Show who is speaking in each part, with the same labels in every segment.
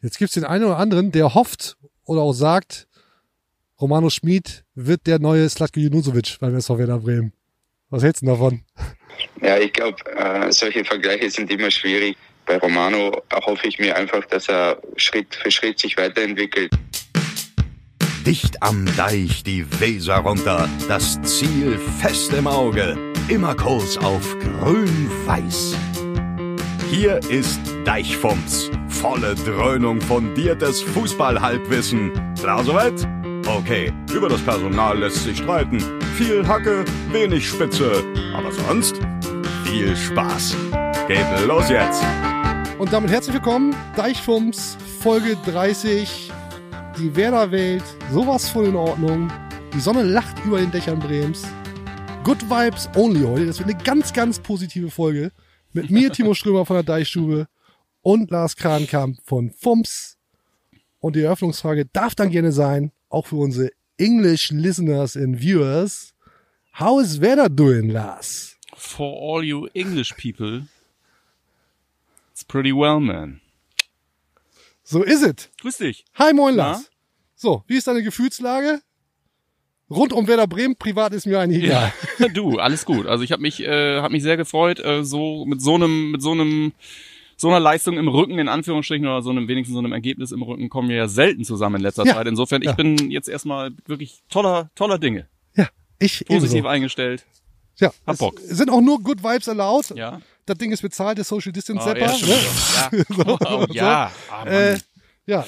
Speaker 1: Jetzt gibt's den einen oder anderen, der hofft oder auch sagt, Romano Schmid wird der neue Slatko Junusovic beim SV Werder Bremen. Was hältst du davon?
Speaker 2: Ja, ich glaube, äh, solche Vergleiche sind immer schwierig. Bei Romano hoffe ich mir einfach, dass er Schritt für Schritt sich weiterentwickelt.
Speaker 3: Dicht am Deich die Weser runter, das Ziel fest im Auge, immer Kurs auf grün-weiß. Hier ist Deichfumms, volle Dröhnung fundiertes Fußballhalbwissen. Klar soweit? Okay, über das Personal lässt sich streiten. Viel Hacke, wenig Spitze, aber sonst viel Spaß. Geht los jetzt!
Speaker 1: Und damit herzlich willkommen, Deichfumms, Folge 30. Die Werder-Welt, sowas von in Ordnung. Die Sonne lacht über den Dächern Brems. Good Vibes only heute. Das wird eine ganz, ganz positive Folge. Mit mir, Timo Strömer von der Deichstube und Lars Krankamp von FUMS. Und die Eröffnungsfrage darf dann gerne sein, auch für unsere English Listeners and Viewers. How is Werder doing, Lars?
Speaker 4: For all you English people, it's pretty well, man.
Speaker 1: So is it.
Speaker 4: Grüß dich.
Speaker 1: Hi, moin,
Speaker 4: Na?
Speaker 1: Lars. So, wie ist deine Gefühlslage? Rund um Werder Bremen, privat ist mir eigentlich egal.
Speaker 4: du, alles gut. Also ich habe mich, äh, hab mich sehr gefreut, äh, so mit so einem, mit so einem, so einer Leistung im Rücken in Anführungsstrichen oder so einem wenigstens so einem Ergebnis im Rücken kommen wir ja selten zusammen in letzter
Speaker 1: Ja.
Speaker 4: Zeit. Insofern,
Speaker 1: Ja.
Speaker 4: ich bin jetzt erstmal wirklich toller, toller Dinge.
Speaker 1: Ja, ich
Speaker 4: Positiv
Speaker 1: ebenso.
Speaker 4: eingestellt.
Speaker 1: Ja,
Speaker 4: Hab
Speaker 1: es
Speaker 4: Bock.
Speaker 1: sind auch nur Good Vibes allowed.
Speaker 4: Ja.
Speaker 1: Das Ding ist bezahlt, der Social Distance
Speaker 4: Oh,
Speaker 1: Zapper.
Speaker 4: ja, schon
Speaker 1: ne?
Speaker 4: ja. Oh, ja. Ah, Mann.
Speaker 1: Äh, ja,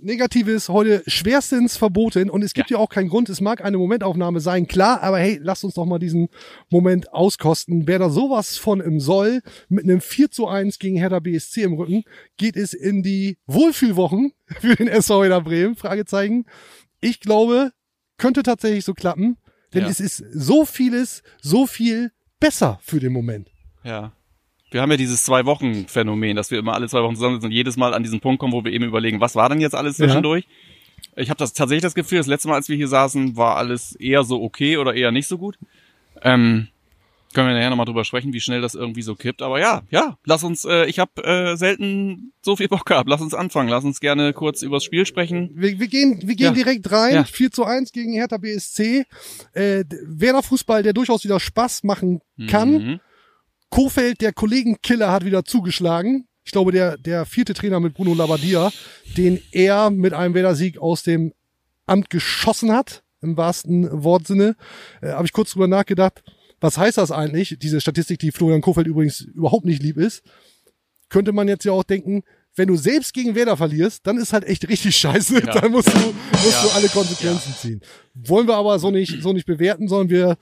Speaker 1: Negatives heute schwerstens verboten und es gibt ja. auch keinen Grund. Es mag eine Momentaufnahme sein, klar, aber hey, lasst uns doch mal diesen Moment auskosten. Wer da sowas von im Soll mit einem 4 zu 1 gegen Hertha BSC im Rücken, geht es in die Wohlfühlwochen für den SV Werder Bremen? Fragezeichen. Ich glaube, könnte tatsächlich so klappen, denn
Speaker 4: Ja.
Speaker 1: es ist so vieles, so viel besser für den Moment.
Speaker 4: Ja. Wir haben ja dieses Zwei-Wochen-Phänomen, dass wir immer alle zwei Wochen zusammensitzen und jedes Mal an diesen Punkt kommen, wo wir eben überlegen, was war denn jetzt alles
Speaker 1: Ja.
Speaker 4: zwischendurch? Ich habe das tatsächlich das Gefühl, das letzte Mal, als wir hier saßen, war alles eher so okay oder eher nicht so gut. Ähm, können wir nachher nochmal drüber sprechen, wie schnell das irgendwie so kippt. Aber ja, ja, lass uns, äh, ich habe äh, selten so viel Bock gehabt. Lass uns anfangen. Lass uns gerne kurz übers Spiel sprechen.
Speaker 1: Wir, wir gehen, wir gehen
Speaker 4: Ja.
Speaker 1: direkt rein.
Speaker 4: Ja.
Speaker 1: 4 zu 1 gegen Hertha BSC. Äh, Werder Fußball, der durchaus wieder Spaß machen kann.
Speaker 4: Mhm.
Speaker 1: Kofeld, der Kollegenkiller, hat wieder zugeschlagen. Ich glaube, der, der vierte Trainer mit Bruno Labbadia, den er mit einem Werder-Sieg aus dem Amt geschossen hat, im wahrsten Wortsinne. Äh, Habe ich kurz drüber nachgedacht, was heißt das eigentlich? Diese Statistik, die Florian Kofeld übrigens überhaupt nicht lieb ist. Könnte man jetzt ja auch denken, wenn du selbst gegen Werder verlierst, dann ist halt echt richtig scheiße.
Speaker 4: Ja.
Speaker 1: Dann musst du, musst
Speaker 4: Ja.
Speaker 1: du alle Konsequenzen ziehen. Wollen wir aber so nicht, so nicht bewerten, sondern wir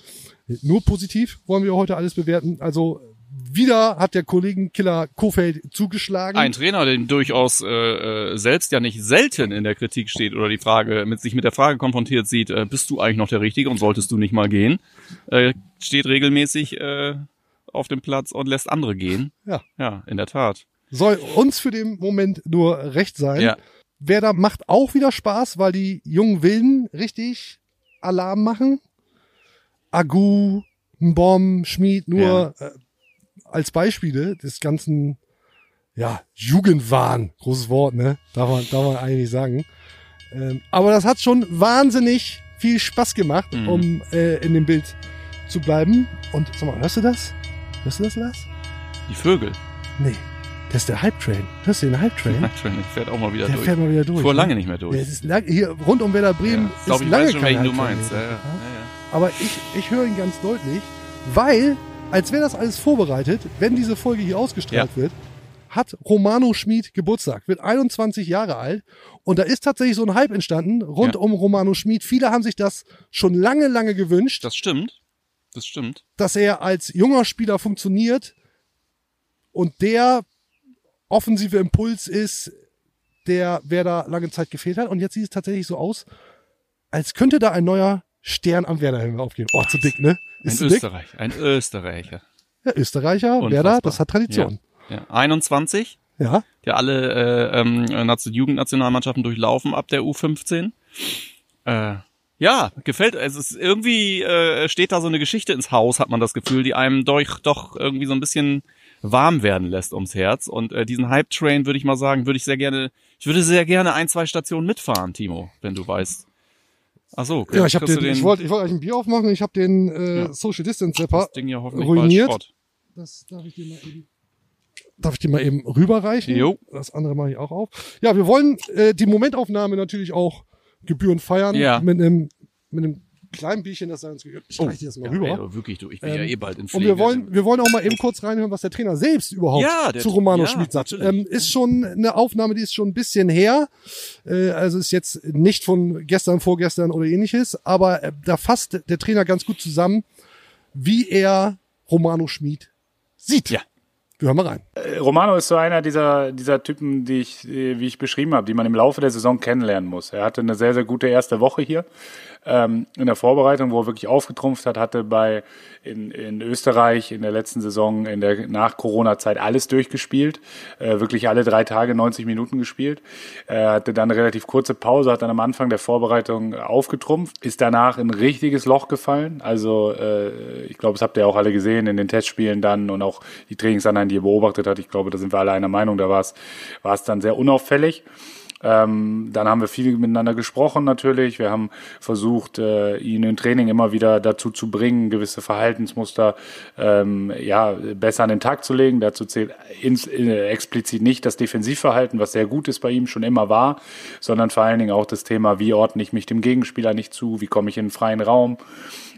Speaker 1: nur positiv wollen wir heute alles bewerten. Also wieder hat der Kollegenkiller Kofeld zugeschlagen.
Speaker 4: Ein Trainer, der durchaus äh, äh, selbst ja nicht selten in der Kritik steht oder die Frage mit sich mit der Frage konfrontiert sieht, äh, bist du eigentlich noch der Richtige und solltest du nicht mal gehen, äh, steht regelmäßig äh, auf dem Platz und lässt andere gehen.
Speaker 1: Ja.
Speaker 4: Ja, in der Tat.
Speaker 1: Soll uns für den Moment nur recht sein.
Speaker 4: Ja.
Speaker 1: Werder macht auch wieder Spaß, weil die jungen Wilden richtig Alarm machen. Agu, Mbom, Schmid, nur äh, als Beispiele des ganzen, ja, Jugendwahn, großes Wort, ne? Darf man, darf man eigentlich sagen. Ähm, aber das hat schon wahnsinnig viel Spaß gemacht,
Speaker 4: Mhm.
Speaker 1: um äh, in dem Bild zu bleiben. Und sag mal, hörst du das? Hörst du das, Lars?
Speaker 4: Die Vögel.
Speaker 1: Nee, das ist der Hype Train. Hörst du den Hype Train?
Speaker 4: Entschuldigung, fährt auch mal wieder
Speaker 1: Der
Speaker 4: durch.
Speaker 1: fährt mal wieder durch.
Speaker 4: Fuhr
Speaker 1: ne?
Speaker 4: lange nicht mehr durch.
Speaker 1: Ja, ist lang, hier rund um Werder Bremen
Speaker 4: ja.
Speaker 1: ist
Speaker 4: Glaub, ich
Speaker 1: lange
Speaker 4: weiß schon,
Speaker 1: kein
Speaker 4: welchen du
Speaker 1: Hype Train
Speaker 4: meinst. Ja, ja,
Speaker 1: Aber ich, ich höre ihn ganz deutlich, weil, als wäre das alles vorbereitet, wenn diese Folge hier ausgestrahlt wird, hat Romano Schmid Geburtstag, wird 21 Jahre alt und da ist tatsächlich so ein Hype entstanden rund
Speaker 4: Ja.
Speaker 1: um Romano Schmid. Viele haben sich das schon lange, lange gewünscht,
Speaker 4: Das stimmt. Das stimmt.
Speaker 1: dass er als junger Spieler funktioniert und der offensive Impuls ist, der wer da lange Zeit gefehlt hat. Und jetzt sieht es tatsächlich so aus, als könnte da ein neuer Stern am Werderhimmel aufgehen. Oh, zu dick, ne?
Speaker 4: Ein
Speaker 1: Ist zu dick?
Speaker 4: Österreich. Ein Österreicher.
Speaker 1: Ja, Österreicher,
Speaker 4: Unfassbar.
Speaker 1: Werder, das hat Tradition.
Speaker 4: Ja. 21.
Speaker 1: Ja.
Speaker 4: der alle äh, ähm, Nation- Jugendnationalmannschaften durchlaufen ab der U15. Äh, ja, gefällt. Es ist irgendwie äh, steht da so eine Geschichte ins Haus, hat man das Gefühl, die einem doch doch irgendwie so ein bisschen warm werden lässt ums Herz. Und äh, diesen Hype Train würde ich mal sagen, würde ich sehr gerne Ich würde sehr gerne ein, zwei Stationen mitfahren, Timo, wenn du weißt. Ach so,
Speaker 1: Ja, ich
Speaker 4: kriegst
Speaker 1: den,
Speaker 4: du
Speaker 1: ich wollte ich wollte eigentlich ein Bier aufmachen, ich habe den äh,
Speaker 4: Ja.
Speaker 1: Social Distance Zapper.
Speaker 4: das Ding ja hoffentlich
Speaker 1: ruiniert. Das darf ich dir mal eben. Darf ich dir mal eben rüberreichen?
Speaker 4: Jo.
Speaker 1: Das andere mache ich auch auf. Ja, wir wollen äh, die Momentaufnahme natürlich auch gebührend feiern.
Speaker 4: Ja.
Speaker 1: Mit einem mit einem kleinen Bierchen, das sei uns gegönnt. Ich reiche dir das mal
Speaker 4: Ja,
Speaker 1: rüber.
Speaker 4: ey, wirklich, du, ich bin
Speaker 1: Ähm,
Speaker 4: ja eh bald in
Speaker 1: Und
Speaker 4: Pflege.
Speaker 1: wir wollen, wir wollen auch mal eben kurz reinhören, was der Trainer selbst überhaupt
Speaker 4: Ja, der-
Speaker 1: zu Romano
Speaker 4: ja,
Speaker 1: Schmid sagt. Ähm, ist schon eine Aufnahme, die ist schon ein bisschen her. Äh, also ist jetzt nicht von gestern, vorgestern oder ähnliches, aber äh, da fasst der Trainer ganz gut zusammen, wie er Romano Schmid sieht.
Speaker 4: Ja.
Speaker 1: Wir hören mal rein.
Speaker 5: Romano ist so einer dieser, dieser Typen, die ich, äh, wie ich beschrieben habe, die man im Laufe der Saison kennenlernen muss. Er hatte eine sehr, sehr gute erste Woche hier ähm, in der Vorbereitung, wo er wirklich aufgetrumpft hat, hatte bei in, in Österreich in der letzten Saison, in der Nach-Corona-Zeit alles durchgespielt, äh, wirklich alle drei Tage 90 Minuten gespielt. Er hatte dann eine relativ kurze Pause, hat dann am Anfang der Vorbereitung aufgetrumpft, ist danach in ein richtiges Loch gefallen. Also äh, ich glaube, das habt ihr auch alle gesehen in den Testspielen dann und auch die Trainingsanheiten, die ihr beobachtet habt. Ich glaube, da sind wir alle einer Meinung. Da war es war es dann sehr unauffällig. Ähm, dann haben wir viel miteinander gesprochen natürlich. Wir haben versucht, äh, ihn im Training immer wieder dazu zu bringen, gewisse Verhaltensmuster ähm, ja, besser an den Tag zu legen. Dazu zählt ins, äh, explizit nicht das Defensivverhalten, was sehr gut ist bei ihm, schon immer war, sondern vor allen Dingen auch das Thema, wie ordne ich mich dem Gegenspieler nicht zu, wie komme ich in den freien Raum,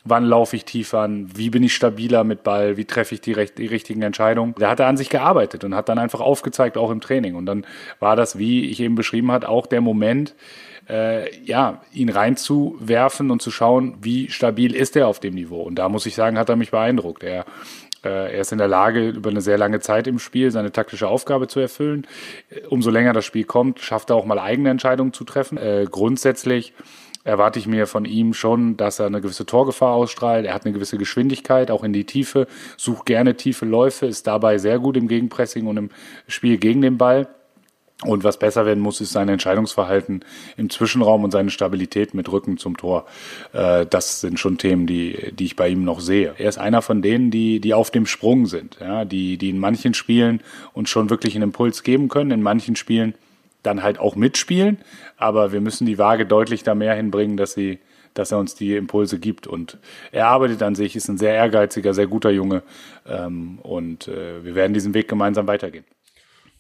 Speaker 5: wann laufe ich tief an, wie bin ich stabiler mit Ball, wie treffe ich die, recht, die richtigen Entscheidungen. Da hat er an sich gearbeitet und hat dann einfach aufgezeigt, auch im Training. Und dann war das, wie ich eben beschrieben hat, auch der Moment, äh, ja, ihn reinzuwerfen und zu schauen, wie stabil ist er auf dem Niveau. Und da muss ich sagen, hat er mich beeindruckt. Er äh, er ist in der Lage, über eine sehr lange Zeit im Spiel seine taktische Aufgabe zu erfüllen. Umso länger das Spiel kommt, schafft er auch mal eigene Entscheidungen zu treffen. Äh, grundsätzlich erwarte ich mir von ihm schon, dass er eine gewisse Torgefahr ausstrahlt. Er hat eine gewisse Geschwindigkeit, auch in die Tiefe, sucht gerne tiefe Läufe, ist dabei sehr gut im Gegenpressing und im Spiel gegen den Ball. Und was besser werden muss, ist sein Entscheidungsverhalten im Zwischenraum und seine Stabilität mit Rücken zum Tor. Äh, das sind schon Themen, die, die ich bei ihm noch sehe. Er ist einer von denen, die, die auf dem Sprung sind, ja, die, die in manchen Spielen uns schon wirklich einen Impuls geben können, in manchen Spielen dann halt auch mitspielen. Aber wir müssen die Waage deutlich da mehr hinbringen, dass sie, dass er uns die Impulse gibt. Und er arbeitet an sich, ist ein sehr ehrgeiziger, sehr guter Junge. Ähm, und äh, wir werden diesen Weg gemeinsam weitergehen.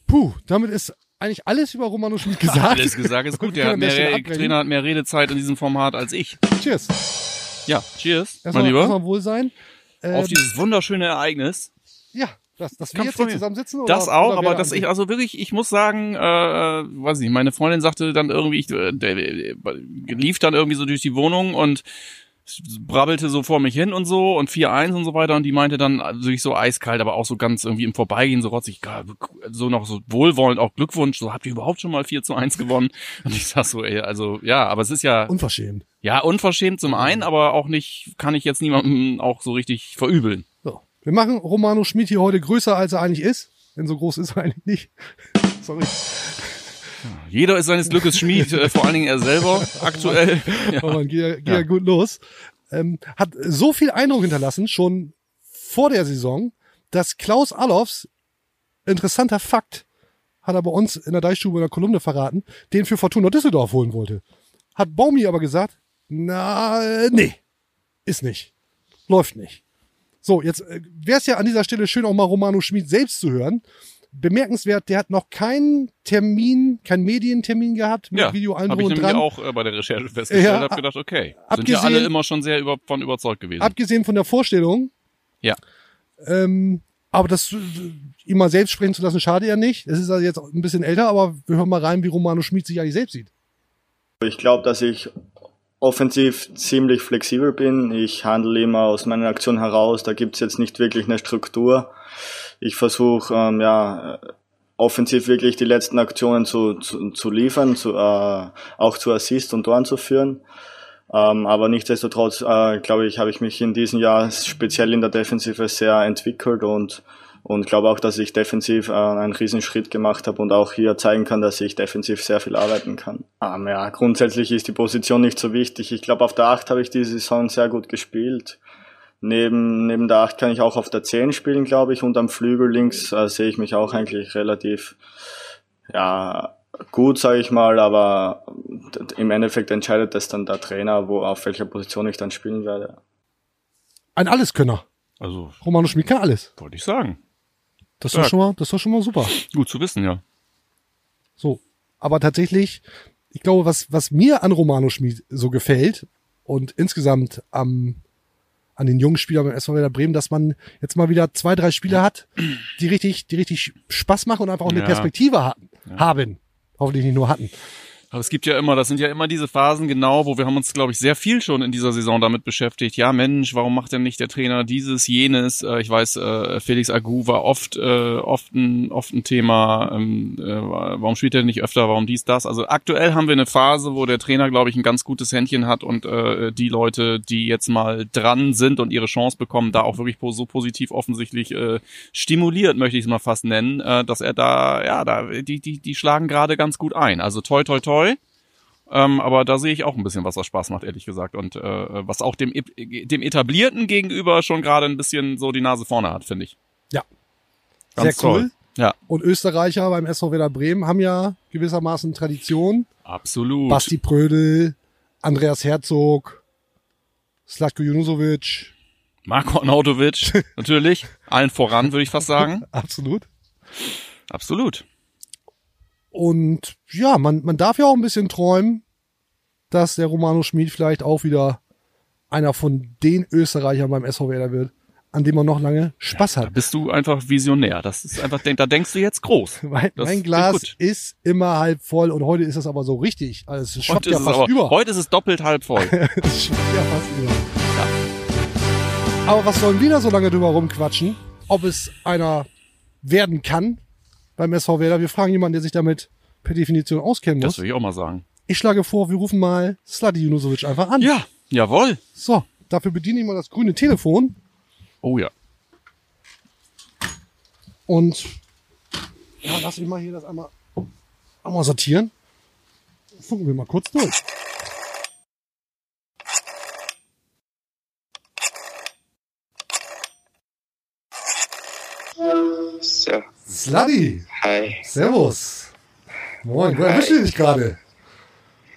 Speaker 1: Puh, damit ist eigentlich alles über Romano Schmid gesagt.
Speaker 4: Alles gesagt ist gut. Der, hat mehr. Trainer hat mehr Redezeit in diesem Format als ich.
Speaker 1: Cheers.
Speaker 4: Ja, cheers, mein
Speaker 1: Erstmal,
Speaker 4: Lieber.
Speaker 1: erstmal Wohlsein. Ähm,
Speaker 4: Auf dieses wunderschöne Ereignis.
Speaker 1: ja, dass, dass wir jetzt hier
Speaker 4: mir.
Speaker 1: zusammensitzen? Oder,
Speaker 4: Das auch,
Speaker 1: oder
Speaker 4: aber dass ich also wirklich, ich muss sagen, äh, weiß nicht, meine Freundin sagte dann irgendwie, ich, äh, lief dann irgendwie so durch die Wohnung und brabbelte so vor mich hin und so und 4-1 und so weiter und die meinte dann also wirklich so eiskalt, aber auch so ganz irgendwie im Vorbeigehen so rotzig, gar- so noch so wohlwollend, auch Glückwunsch, so habt ihr überhaupt schon mal 4 zu 1 gewonnen? Und ich sag so, ey, also ja, aber es ist ja,
Speaker 1: Unverschämt.
Speaker 4: ja, unverschämt zum einen, aber auch nicht, kann ich jetzt niemandem auch so richtig verübeln.
Speaker 1: So. Wir machen Romano Schmid hier heute größer, als er eigentlich ist. Denn so groß ist er eigentlich nicht. Sorry.
Speaker 4: Jeder ist seines Glückes Schmied, äh, vor allen Dingen er selber, aktuell. Ja.
Speaker 1: Aber man geht ja, geht ja. gut los. Ähm, hat so viel Eindruck hinterlassen, schon vor der Saison, dass Klaus Allofs, interessanter Fakt, hat er bei uns in der Deichstube in der Kolumne verraten, den für Fortuna Düsseldorf holen wollte. Hat Baumi aber gesagt, na, äh, nee, ist nicht. Läuft nicht. So, jetzt äh, wäre es ja an dieser Stelle schön, auch mal Romano Schmid selbst zu hören. Bemerkenswert, der hat noch keinen Termin, keinen Medientermin gehabt mit
Speaker 4: Ja,
Speaker 1: Video allen
Speaker 4: habe ich nämlich
Speaker 1: dran.
Speaker 4: auch äh, bei der Recherche festgestellt,
Speaker 1: Ja,
Speaker 4: habe gedacht, okay, sind ja
Speaker 1: abgesehen-
Speaker 4: alle immer schon sehr über, von überzeugt gewesen.
Speaker 1: Abgesehen von der Vorstellung,
Speaker 4: ja,
Speaker 1: ähm, aber das äh, ihm mal selbst sprechen zu lassen, schade ja nicht. Es ist also jetzt ein bisschen älter, aber wir hören mal rein, wie Romano Schmid sich eigentlich selbst sieht.
Speaker 6: Ich glaube, dass ich offensiv ziemlich flexibel bin. Ich handle immer aus meiner Aktion heraus. Da gibt's jetzt nicht wirklich eine Struktur. Ich versuche ähm, ja äh, offensiv wirklich die letzten Aktionen zu, zu, zu liefern, zu, äh, auch zu Assist und Toren zu führen. Ähm, aber nichtsdestotrotz, äh, glaube ich, habe ich mich in diesem Jahr speziell in der Defensive sehr entwickelt und und glaube auch, dass ich defensiv äh, einen Riesenschritt gemacht habe und auch hier zeigen kann, dass ich defensiv sehr viel arbeiten kann. Ähm, ja, grundsätzlich ist die Position nicht so wichtig. Ich glaube, auf der 8 habe ich diese Saison sehr gut gespielt. Neben, neben der 8 kann ich auch auf der 10 spielen, glaube ich, und am Flügel links äh, sehe ich mich auch eigentlich relativ ja, gut, sage ich mal, aber im Endeffekt entscheidet das dann der Trainer, wo auf welcher Position ich dann spielen werde.
Speaker 1: Ein Alleskönner.
Speaker 4: Also,
Speaker 1: Romano Schmid kann alles.
Speaker 4: wollte ich sagen.
Speaker 1: Das
Speaker 4: Stark.
Speaker 1: schon mal, das doch schon mal super.
Speaker 4: Gut zu wissen, ja.
Speaker 1: So. Aber tatsächlich, ich glaube, was, was mir an Romano Schmid so gefällt und insgesamt am, an den jungen Spielern beim SV Werder Bremen, dass man jetzt mal wieder zwei, drei Spieler hat, die richtig, die richtig Spaß machen und einfach auch eine
Speaker 4: Ja.
Speaker 1: Perspektive hatten, haben. Hoffentlich nicht nur hatten.
Speaker 4: Aber es gibt ja immer, das sind ja immer diese Phasen genau, wo wir haben uns, glaube ich, sehr viel schon in dieser Saison damit beschäftigt. Ja, Mensch, warum macht denn nicht der Trainer dieses, jenes? Äh, ich weiß, äh, Felix Agu war oft, äh, oft ein, oft ein Thema. Ähm, äh, warum spielt er nicht öfter? Warum dies, das? Also aktuell haben wir eine Phase, wo der Trainer, glaube ich, ein ganz gutes Händchen hat und die Leute, die jetzt mal dran sind und ihre Chance bekommen, da auch wirklich so positiv offensichtlich stimuliert, möchte ich es mal fast nennen, dass er da, ja, da, die, die, die schlagen gerade ganz gut ein. Also toi, toi, toi. Ähm, aber da sehe ich auch ein bisschen, was da Spaß macht, ehrlich gesagt. Und äh, was auch dem, dem Etablierten gegenüber schon gerade ein bisschen so die Nase vorne hat, finde ich.
Speaker 1: Ja.
Speaker 4: Ganz
Speaker 1: Sehr cool.
Speaker 4: toll. Ja,
Speaker 1: Und Österreicher beim SV Werder Bremen haben ja gewissermaßen Tradition.
Speaker 4: absolut.
Speaker 1: Basti Prödel, Andreas Herzog, Slatko Junusovic.
Speaker 4: Marko Arnautovic, natürlich. Allen voran, würde ich fast sagen.
Speaker 1: Absolut.
Speaker 4: Absolut.
Speaker 1: Und ja, man, man darf ja auch ein bisschen träumen, dass der Romano Schmid vielleicht auch wieder einer von den Österreichern beim SV Werder wird, an dem man noch lange Spaß
Speaker 4: Da
Speaker 1: hat.
Speaker 4: bist du einfach Visionär. Das ist einfach, da denkst du jetzt groß.
Speaker 1: Mein,
Speaker 4: Das
Speaker 1: mein Glas ist immer halb voll und heute ist es aber so richtig. Also es schwappt
Speaker 4: Heute
Speaker 1: ja
Speaker 4: ist, es
Speaker 1: fast
Speaker 4: aber,
Speaker 1: über.
Speaker 4: heute ist es doppelt halb voll.
Speaker 1: Es schwappt ja fast über. Aber was sollen wir da so lange drüber rumquatschen? Ob es einer werden kann beim SV Werder? Wir fragen jemanden, der sich damit per Definition auskennen
Speaker 4: Das
Speaker 1: muss.
Speaker 4: würde ich auch mal sagen.
Speaker 1: Ich schlage vor, wir rufen mal Sladi Junusovic einfach an.
Speaker 4: Ja, jawohl.
Speaker 1: So, dafür bediene ich mal das grüne Telefon
Speaker 4: Oh ja.
Speaker 1: und ja, lass mich mal hier das einmal, einmal sortieren. Funken wir mal kurz durch. Sladi,
Speaker 2: hi.
Speaker 1: servus. Moin, wo erwischt ihr dich gerade?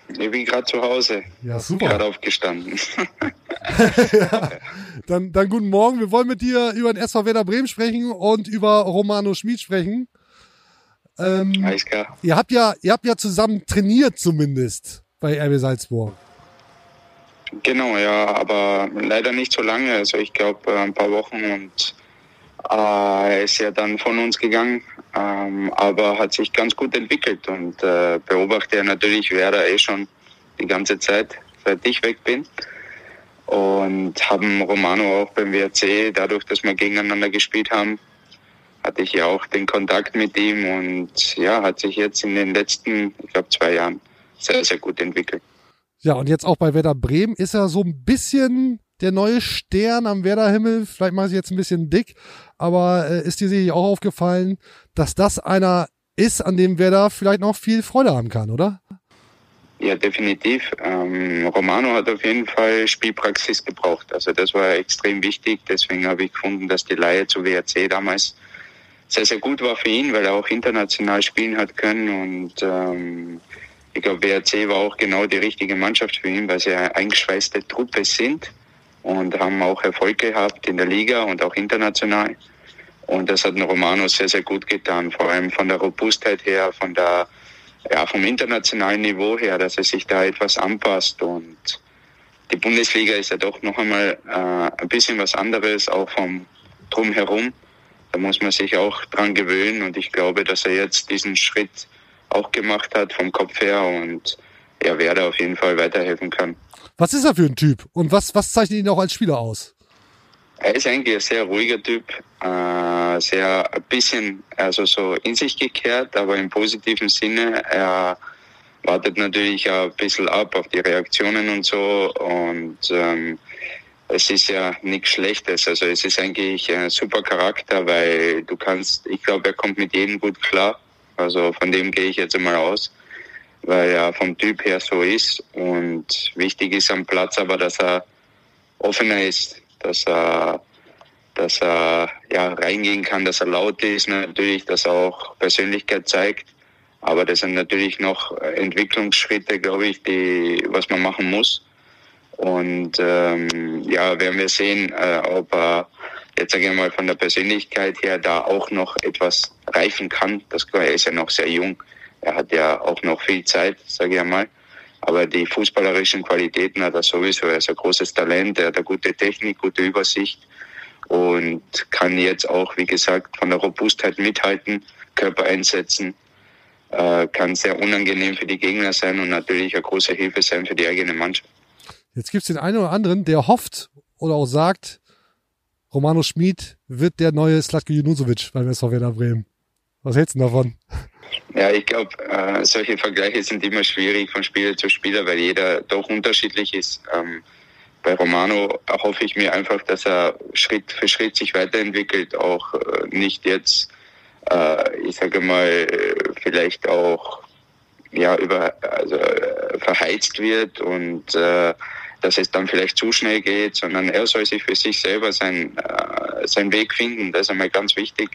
Speaker 2: Ich bin gerade zu Hause,
Speaker 1: Ja,
Speaker 2: gerade
Speaker 1: super.
Speaker 2: aufgestanden.
Speaker 1: Dann, dann guten Morgen. Wir wollen mit dir über den SV Werder Bremen sprechen und über Romano Schmid sprechen. Ähm,
Speaker 2: Alles klar.
Speaker 1: ihr habt ja, ihr habt ja zusammen trainiert zumindest bei RB Salzburg.
Speaker 2: Genau, ja, aber leider nicht so lange. Also ich glaube ein paar Wochen und äh, er ist ja dann von uns gegangen, ähm, aber hat sich ganz gut entwickelt und äh, beobachte ja natürlich Werder eh schon die ganze Zeit, seit ich weg bin. Und haben Romano auch beim WRC, dadurch, dass wir gegeneinander gespielt haben, hatte ich ja auch den Kontakt mit ihm und ja, hat sich jetzt in den letzten, ich glaube, zwei Jahren sehr, sehr gut entwickelt.
Speaker 1: Ja, und jetzt auch bei Werder Bremen ist er so ein bisschen der neue Stern am Werder-Himmel. Vielleicht mache ich jetzt ein bisschen dick, aber äh, ist dir sicherlich auch aufgefallen, dass das einer ist, an dem Werder vielleicht noch viel Freude haben kann, oder?
Speaker 2: Ja, definitiv. Ähm, Romano hat auf jeden Fall Spielpraxis gebraucht. Also das war extrem wichtig. Deswegen habe ich gefunden, dass die Leihe zu WRC damals sehr, sehr gut war für ihn, weil er auch international spielen hat können. Und ähm, ich glaube, WRC war auch genau die richtige Mannschaft für ihn, weil sie eine eingeschweißte Truppe sind und haben auch Erfolg gehabt in der Liga und auch international. Und das hat Romano sehr, sehr gut getan, vor allem von der Robustheit her, von der ja, vom internationalen Niveau her, dass er sich da etwas anpasst. Und die Bundesliga ist ja doch noch einmal äh, ein bisschen was anderes, auch vom Drumherum. Da muss man sich auch dran gewöhnen. Und ich glaube, dass er jetzt diesen Schritt auch gemacht hat vom Kopf her und er werde auf jeden Fall weiterhelfen kann.
Speaker 1: Was ist er für ein Typ? Und was, was zeichnet ihn auch als Spieler aus?
Speaker 2: Er ist eigentlich ein sehr ruhiger Typ, äh, sehr ein bisschen also so in sich gekehrt, aber im positiven Sinne. Er wartet natürlich auch ein bisschen ab auf die Reaktionen und so und ähm, es ist ja nichts Schlechtes. Also es ist eigentlich ein super Charakter, weil du kannst, ich glaube, er kommt mit jedem gut klar. Also von dem gehe ich jetzt einmal aus, weil er vom Typ her so ist und wichtig ist am Platz aber, dass er offener ist, dass er, dass er ja, reingehen kann, dass er laut ist, natürlich, dass er auch Persönlichkeit zeigt. Aber das sind natürlich noch Entwicklungsschritte, glaube ich, die, was man machen muss. Und ähm, ja, werden wir sehen, äh, ob er jetzt sage ich mal von der Persönlichkeit her da auch noch etwas reifen kann. Das, er ist ja noch sehr jung. Er hat ja auch noch viel Zeit, sage ich mal. Aber die fußballerischen Qualitäten hat er sowieso. Er ist ein großes Talent, er hat eine gute Technik, gute Übersicht und kann jetzt auch, wie gesagt, von der Robustheit mithalten, Körper einsetzen, äh, kann sehr unangenehm für die Gegner sein und natürlich eine große Hilfe sein für die eigene Mannschaft.
Speaker 1: Jetzt gibt es den einen oder anderen, der hofft oder auch sagt, Romano Schmid wird der neue Slatko Junusovic beim SV Werder Bremen. Was hältst du davon?
Speaker 2: Ja, ich glaube, äh, solche Vergleiche sind immer schwierig von Spieler zu Spieler, weil jeder doch unterschiedlich ist. Ähm, bei Romano hoffe ich mir einfach, dass er Schritt für Schritt sich weiterentwickelt, auch äh, nicht jetzt, äh, ich sage mal, vielleicht auch ja über also äh, verheizt wird und äh, dass es dann vielleicht zu schnell geht, sondern er soll sich für sich selber sein, äh, seinen Weg finden. Das ist einmal ganz wichtig,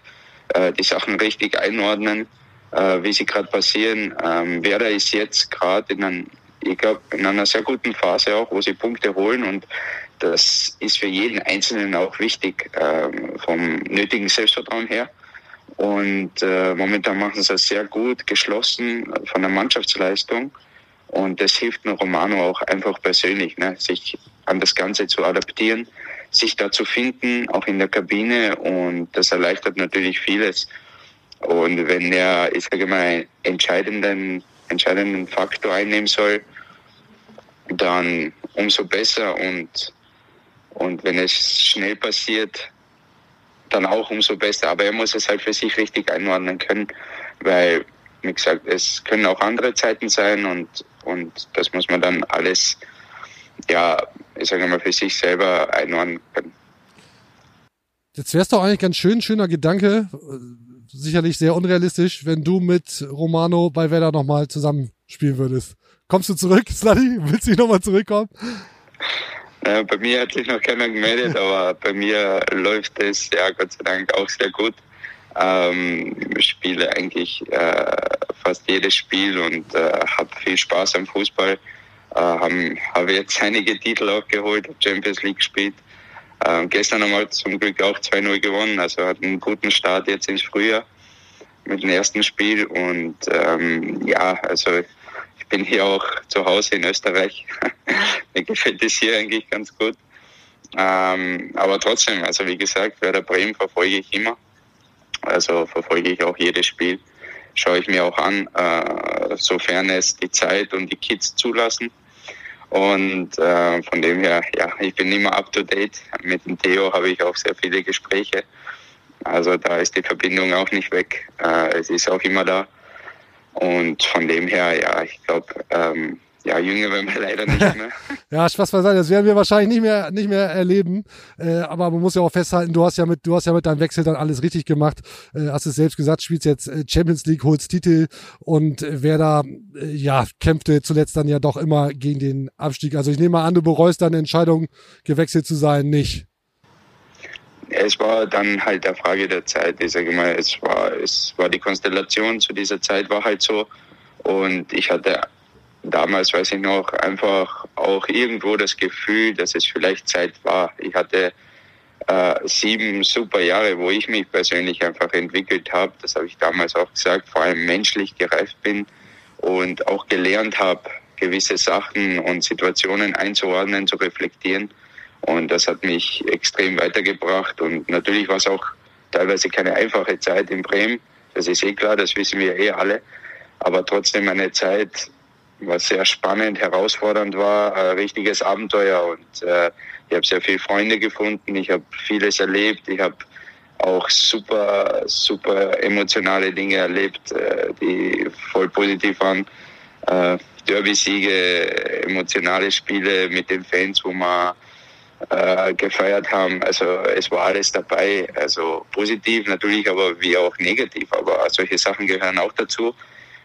Speaker 2: die Sachen richtig einordnen, äh, wie sie gerade passieren. Ähm, Werder ist jetzt gerade in, ein, ich glaub, in einer sehr guten Phase auch, wo sie Punkte holen und das ist für jeden Einzelnen auch wichtig, ähm, vom nötigen Selbstvertrauen her. Und äh, momentan machen sie es sehr gut, geschlossen von der Mannschaftsleistung. Und das hilft nur Romano auch einfach persönlich, ne, sich an das Ganze zu adaptieren, sich da zu finden, auch in der Kabine. Und das erleichtert natürlich vieles. Und wenn er, ich sage mal, einen entscheidenden, entscheidenden Faktor einnehmen soll, dann umso besser. Und, und wenn es schnell passiert, dann auch umso besser. Aber er muss es halt für sich richtig einordnen können, weil, wie gesagt, es können auch andere Zeiten sein und, und das muss man dann alles, ja, ich sage mal, für sich selber einordnen können.
Speaker 1: Jetzt wäre es doch eigentlich ganz schön, schöner Gedanke, sicherlich sehr unrealistisch, wenn du mit Romano bei Werder nochmal zusammenspielen würdest. Kommst du zurück, Sladi? Willst du nochmal zurückkommen?
Speaker 2: Ja, bei mir hat sich noch keiner gemeldet, aber bei mir läuft es ja Gott sei Dank auch sehr gut. Ähm, spiele eigentlich äh, fast jedes Spiel und äh, habe viel Spaß am Fußball. Äh, habe hab jetzt einige Titel auch geholt, Champions League gespielt. Äh, gestern haben wir zum Glück auch 2-0 gewonnen, also hat einen guten Start jetzt ins Frühjahr mit dem ersten Spiel und ähm, ja, also ich bin hier auch zu Hause in Österreich. Mir gefällt es hier eigentlich ganz gut. Ähm, aber trotzdem, also wie gesagt, Werder Bremen verfolge ich immer. Also verfolge ich auch jedes Spiel. Schaue ich mir auch an, äh, sofern es die Zeit und die Kids zulassen. Und äh, von dem her, ja, ich bin immer up to date. Mit dem Theo habe ich auch sehr viele Gespräche. Also da ist die Verbindung auch nicht weg. Äh, es ist auch immer da. Und von dem her, ja, ich glaube, ähm, ja, jünger werden wir leider nicht mehr.
Speaker 1: ja, Spaß beiseite, das werden wir wahrscheinlich nicht mehr, nicht mehr erleben. Äh, aber man muss ja auch festhalten, du hast ja mit, du hast ja mit deinem Wechsel dann alles richtig gemacht. Äh, hast es selbst gesagt, spielst jetzt äh, Champions League, holst Titel und wer da, äh, ja, kämpfte zuletzt dann ja doch immer gegen den Abstieg. Also ich nehme mal an, du bereust deine Entscheidung, gewechselt zu sein, nicht.
Speaker 2: Es war dann halt der Frage der Zeit. Ich sage mal, es war, es war die Konstellation zu dieser Zeit war halt so. Und ich hatte damals, weiß ich noch, einfach auch irgendwo das Gefühl, dass es vielleicht Zeit war. Ich hatte äh, sieben super Jahre, wo ich mich persönlich einfach entwickelt habe. Das habe ich damals auch gesagt, vor allem menschlich gereift bin und auch gelernt habe, gewisse Sachen und Situationen einzuordnen, zu reflektieren. Und das hat mich extrem weitergebracht. Und natürlich war es auch teilweise keine einfache Zeit in Bremen. Das ist eh klar, das wissen wir eh alle. Aber trotzdem eine Zeit, was sehr spannend, herausfordernd war, ein richtiges Abenteuer und äh, ich habe sehr viele Freunde gefunden, ich habe vieles erlebt, ich habe auch super, super emotionale Dinge erlebt, äh, die voll positiv waren. Äh, Derby-Siege, emotionale Spiele mit den Fans, wo wir äh, gefeiert haben. Also es war alles dabei. Also positiv natürlich, aber wie auch negativ. Aber solche Sachen gehören auch dazu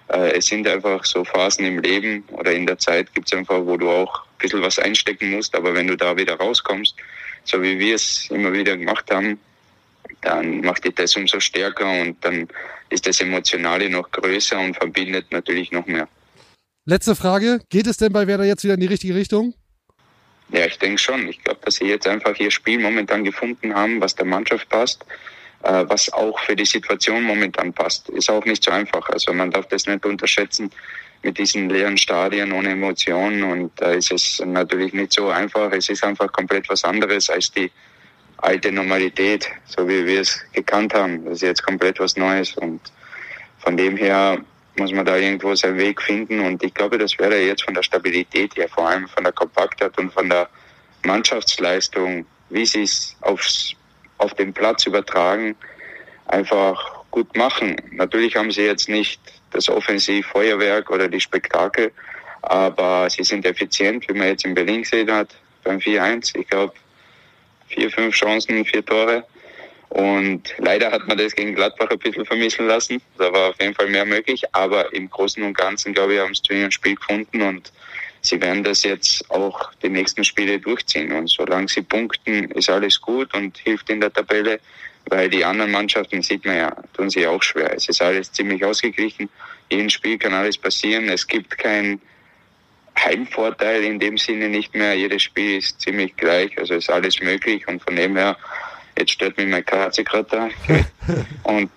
Speaker 2: äh, es sind einfach so Phasen im Leben oder in der Zeit gibt es einfach, wo du auch ein bisschen was einstecken musst, aber wenn du da wieder rauskommst, so wie wir es immer wieder gemacht haben, dann macht die das umso stärker und dann ist das Emotionale noch größer und verbindet natürlich noch mehr.
Speaker 1: Letzte Frage. Geht es denn bei Werder jetzt wieder in die richtige Richtung?
Speaker 2: Ja, ich denke schon. Ich glaube, dass sie jetzt einfach ihr Spiel momentan gefunden haben, was der Mannschaft passt, äh, was auch für die Situation momentan passt. Ist auch nicht so einfach. Also man darf das nicht unterschätzen mit diesen leeren Stadien ohne Emotionen und da ist es natürlich nicht so einfach. Es ist einfach komplett was anderes als die alte Normalität, so wie wir es gekannt haben. Das ist jetzt komplett was Neues und von dem her muss man da irgendwo seinen Weg finden. Und ich glaube, das wäre jetzt von der Stabilität her, vor allem von der Kompaktheit und von der Mannschaftsleistung, wie sie es aufs, auf den Platz übertragen, einfach gut machen. Natürlich haben sie jetzt nicht das Offensivfeuerwerk oder die Spektakel, aber sie sind effizient, wie man jetzt in Berlin gesehen hat, beim 4-1. Ich glaube, vier, fünf Chancen, vier Tore. Und leider hat man das gegen Gladbach ein bisschen vermissen lassen. Da war auf jeden Fall mehr möglich. Aber im Großen und Ganzen, glaube ich, haben sie ihrem Spiel gefunden und sie werden das jetzt auch die nächsten Spiele durchziehen. Und solange sie punkten, ist alles gut und hilft in der Tabelle, weil die anderen Mannschaften, sieht man ja, tun sich auch schwer. Es ist alles ziemlich ausgeglichen. Jeden Spiel kann alles passieren. Es gibt keinen Heimvorteil in dem Sinne nicht mehr. Jedes Spiel ist ziemlich gleich, also ist alles möglich und von dem her Jetzt stört mich mein da. und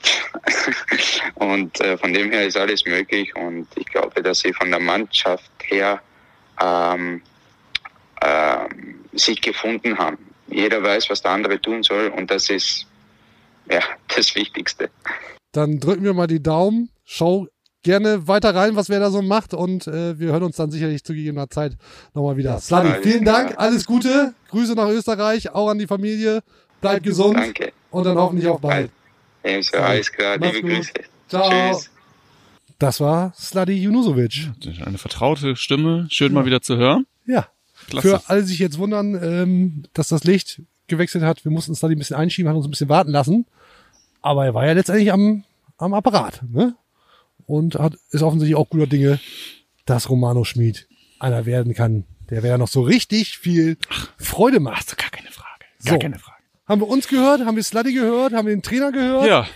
Speaker 2: und äh, von dem her ist alles möglich. Und ich glaube, dass sie von der Mannschaft her ähm, ähm, sich gefunden haben. Jeder weiß, was der andere tun soll. Und das ist ja das Wichtigste.
Speaker 1: Dann drücken wir mal die Daumen. Schau gerne weiter rein, was wer da so macht. Und äh, wir hören uns dann sicherlich zu gegebener Zeit nochmal wieder. Sladi, vielen Dank. Alles Gute. Grüße nach Österreich, auch an die Familie. Bleib gesund.
Speaker 2: Danke.
Speaker 1: Und dann hoffentlich auch bald.
Speaker 2: Ebenso, alles klar.
Speaker 1: Mach's
Speaker 2: Liebe
Speaker 1: gut.
Speaker 2: Grüße.
Speaker 1: Ciao.
Speaker 2: Tschüss.
Speaker 1: Das war Sladi Junusovic.
Speaker 4: Eine vertraute Stimme, schön mal wieder zu hören.
Speaker 1: Ja.
Speaker 4: Klasse.
Speaker 1: Für alle, die sich jetzt wundern, ähm, dass das Licht gewechselt hat, wir mussten Sladi ein bisschen einschieben, haben uns ein bisschen warten lassen. Aber er war ja letztendlich am, am Apparat. Ne? Und hat, ist offensichtlich auch guter Dinge, dass Romano Schmid einer werden kann, der wer noch so richtig viel Freude macht.
Speaker 4: Gar keine Frage. Gar
Speaker 1: So.
Speaker 4: keine Frage.
Speaker 1: Haben wir uns gehört, haben wir Sluddy gehört, haben wir den Trainer gehört.
Speaker 4: Ja,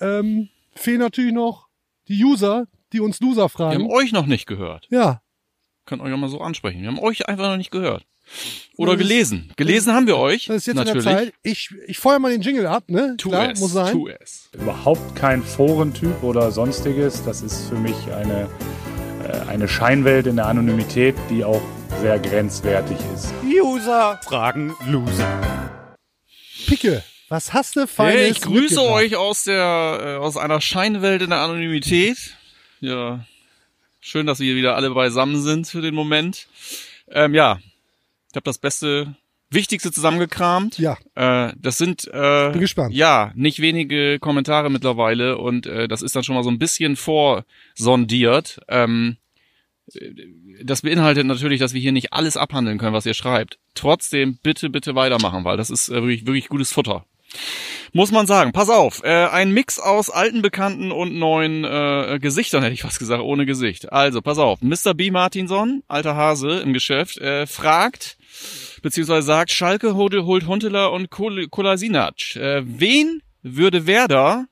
Speaker 1: Ähm, fehlen natürlich noch die User, die uns Loser
Speaker 4: wir haben
Speaker 1: fragen.
Speaker 4: euch noch nicht gehört.
Speaker 1: Ja,
Speaker 4: Könnt euch auch mal so ansprechen. Wir haben euch einfach noch nicht gehört. Oder
Speaker 1: Das
Speaker 4: gelesen. Gelesen haben wir euch.
Speaker 1: das ist jetzt
Speaker 4: natürlich.
Speaker 1: in der Zeit. Ich, ich feuer mal den Jingle ab, ne?
Speaker 4: Tu
Speaker 1: Klar,
Speaker 4: es.
Speaker 1: muss sein.
Speaker 4: Tu es.
Speaker 5: Überhaupt kein Forentyp oder sonstiges. Das ist für mich eine, äh, eine Scheinwelt in der Anonymität, die auch sehr grenzwertig ist.
Speaker 7: User fragen Loser.
Speaker 1: Picke, was hast du
Speaker 4: Hey,
Speaker 1: feines
Speaker 4: ich grüße euch aus der äh, aus einer Scheinwelt in der Anonymität. Ja, schön, dass wir wieder alle beisammen sind für den Moment. Ähm, ja, ich habe das Beste, Wichtigste zusammengekramt.
Speaker 1: Ja,
Speaker 4: Äh, das sind äh,
Speaker 1: Bin gespannt.
Speaker 4: ja nicht wenige Kommentare mittlerweile und äh, das ist dann schon mal so ein bisschen vorsondiert. Ähm, äh, das beinhaltet natürlich, dass wir hier nicht alles abhandeln können, was ihr schreibt. Trotzdem bitte, bitte weitermachen, weil das ist äh, wirklich, wirklich gutes Futter. Muss man sagen. Pass auf, äh, ein Mix aus alten Bekannten und neuen äh, Gesichtern, hätte ich fast gesagt, ohne Gesicht. Also, pass auf, Mr. B. Martinson, alter Hase im Geschäft, äh, fragt, beziehungsweise sagt, Schalke holt, Huntela und Kol- Kolasinac. Äh, wen würde Werder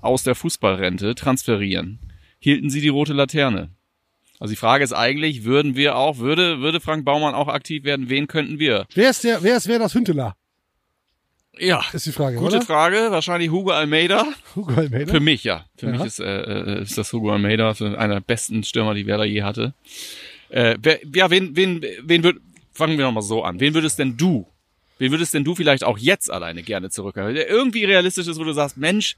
Speaker 4: aus der Fußballrente transferieren? Hielten sie die rote Laterne? Also die Frage ist eigentlich, würden wir auch, würde, würde Frank Baumann auch aktiv werden? Wen könnten wir?
Speaker 1: wer ist der, wer ist wer das Hünteler?
Speaker 4: Ja,
Speaker 1: Ist die Frage,
Speaker 4: gute
Speaker 1: oder?
Speaker 4: Frage. Wahrscheinlich Hugo Almeida.
Speaker 1: Hugo Almeida?
Speaker 4: Für mich, ja. Für
Speaker 1: Ja.
Speaker 4: mich ist, äh, äh, ist das Hugo Almeida, für einer der besten Stürmer, die Werder je hatte. Äh, wer, ja, wen, wen, wen würd, fangen wir nochmal so an. Wen würdest denn du, wen würdest denn du vielleicht auch jetzt alleine gerne zurückhaben? Der irgendwie realistisch ist, wo du sagst, Mensch,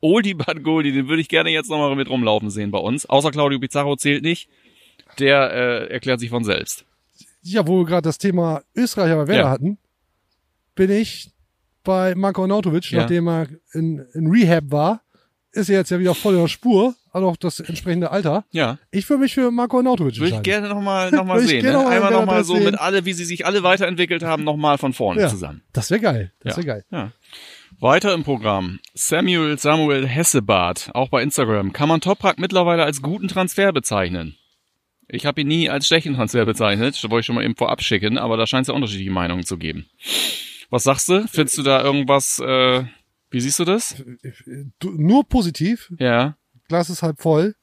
Speaker 4: Oldie but Goldie, den würde ich gerne jetzt nochmal mit rumlaufen sehen bei uns. Außer Claudio Pizarro zählt nicht. Der äh, erklärt sich von selbst.
Speaker 1: Ja, wo wir gerade das Thema Österreicher bei Werder
Speaker 4: Ja.
Speaker 1: hatten, bin ich bei Marko Nautovic,
Speaker 4: Ja.
Speaker 1: nachdem er in, in Rehab war, ist er jetzt ja wieder voll in der Spur, hat auch das entsprechende Alter.
Speaker 4: Ja.
Speaker 1: Ich würde mich für Marco Nautovic
Speaker 4: Würde ich gerne nochmal noch mal sehen. Ne?
Speaker 1: noch mal
Speaker 4: Einmal nochmal so
Speaker 1: sehen.
Speaker 4: mit alle, wie sie sich alle weiterentwickelt haben, nochmal von vorne
Speaker 1: Ja.
Speaker 4: zusammen.
Speaker 1: Das wäre geil. Das
Speaker 4: Ja.
Speaker 1: wäre geil.
Speaker 4: Ja. Weiter im Programm. Samuel Samuel Hessebart, auch bei Instagram. Kann man Toprak mittlerweile als guten Transfer bezeichnen? Ich habe ihn nie als schlechten Transfer bezeichnet, das wollte ich schon mal eben vorab schicken, aber da scheint es ja unterschiedliche Meinungen zu geben. Was sagst du? Findest du da irgendwas, äh, Wie siehst du das?
Speaker 1: Du, nur positiv.
Speaker 4: Ja.
Speaker 1: Glas ist halb voll.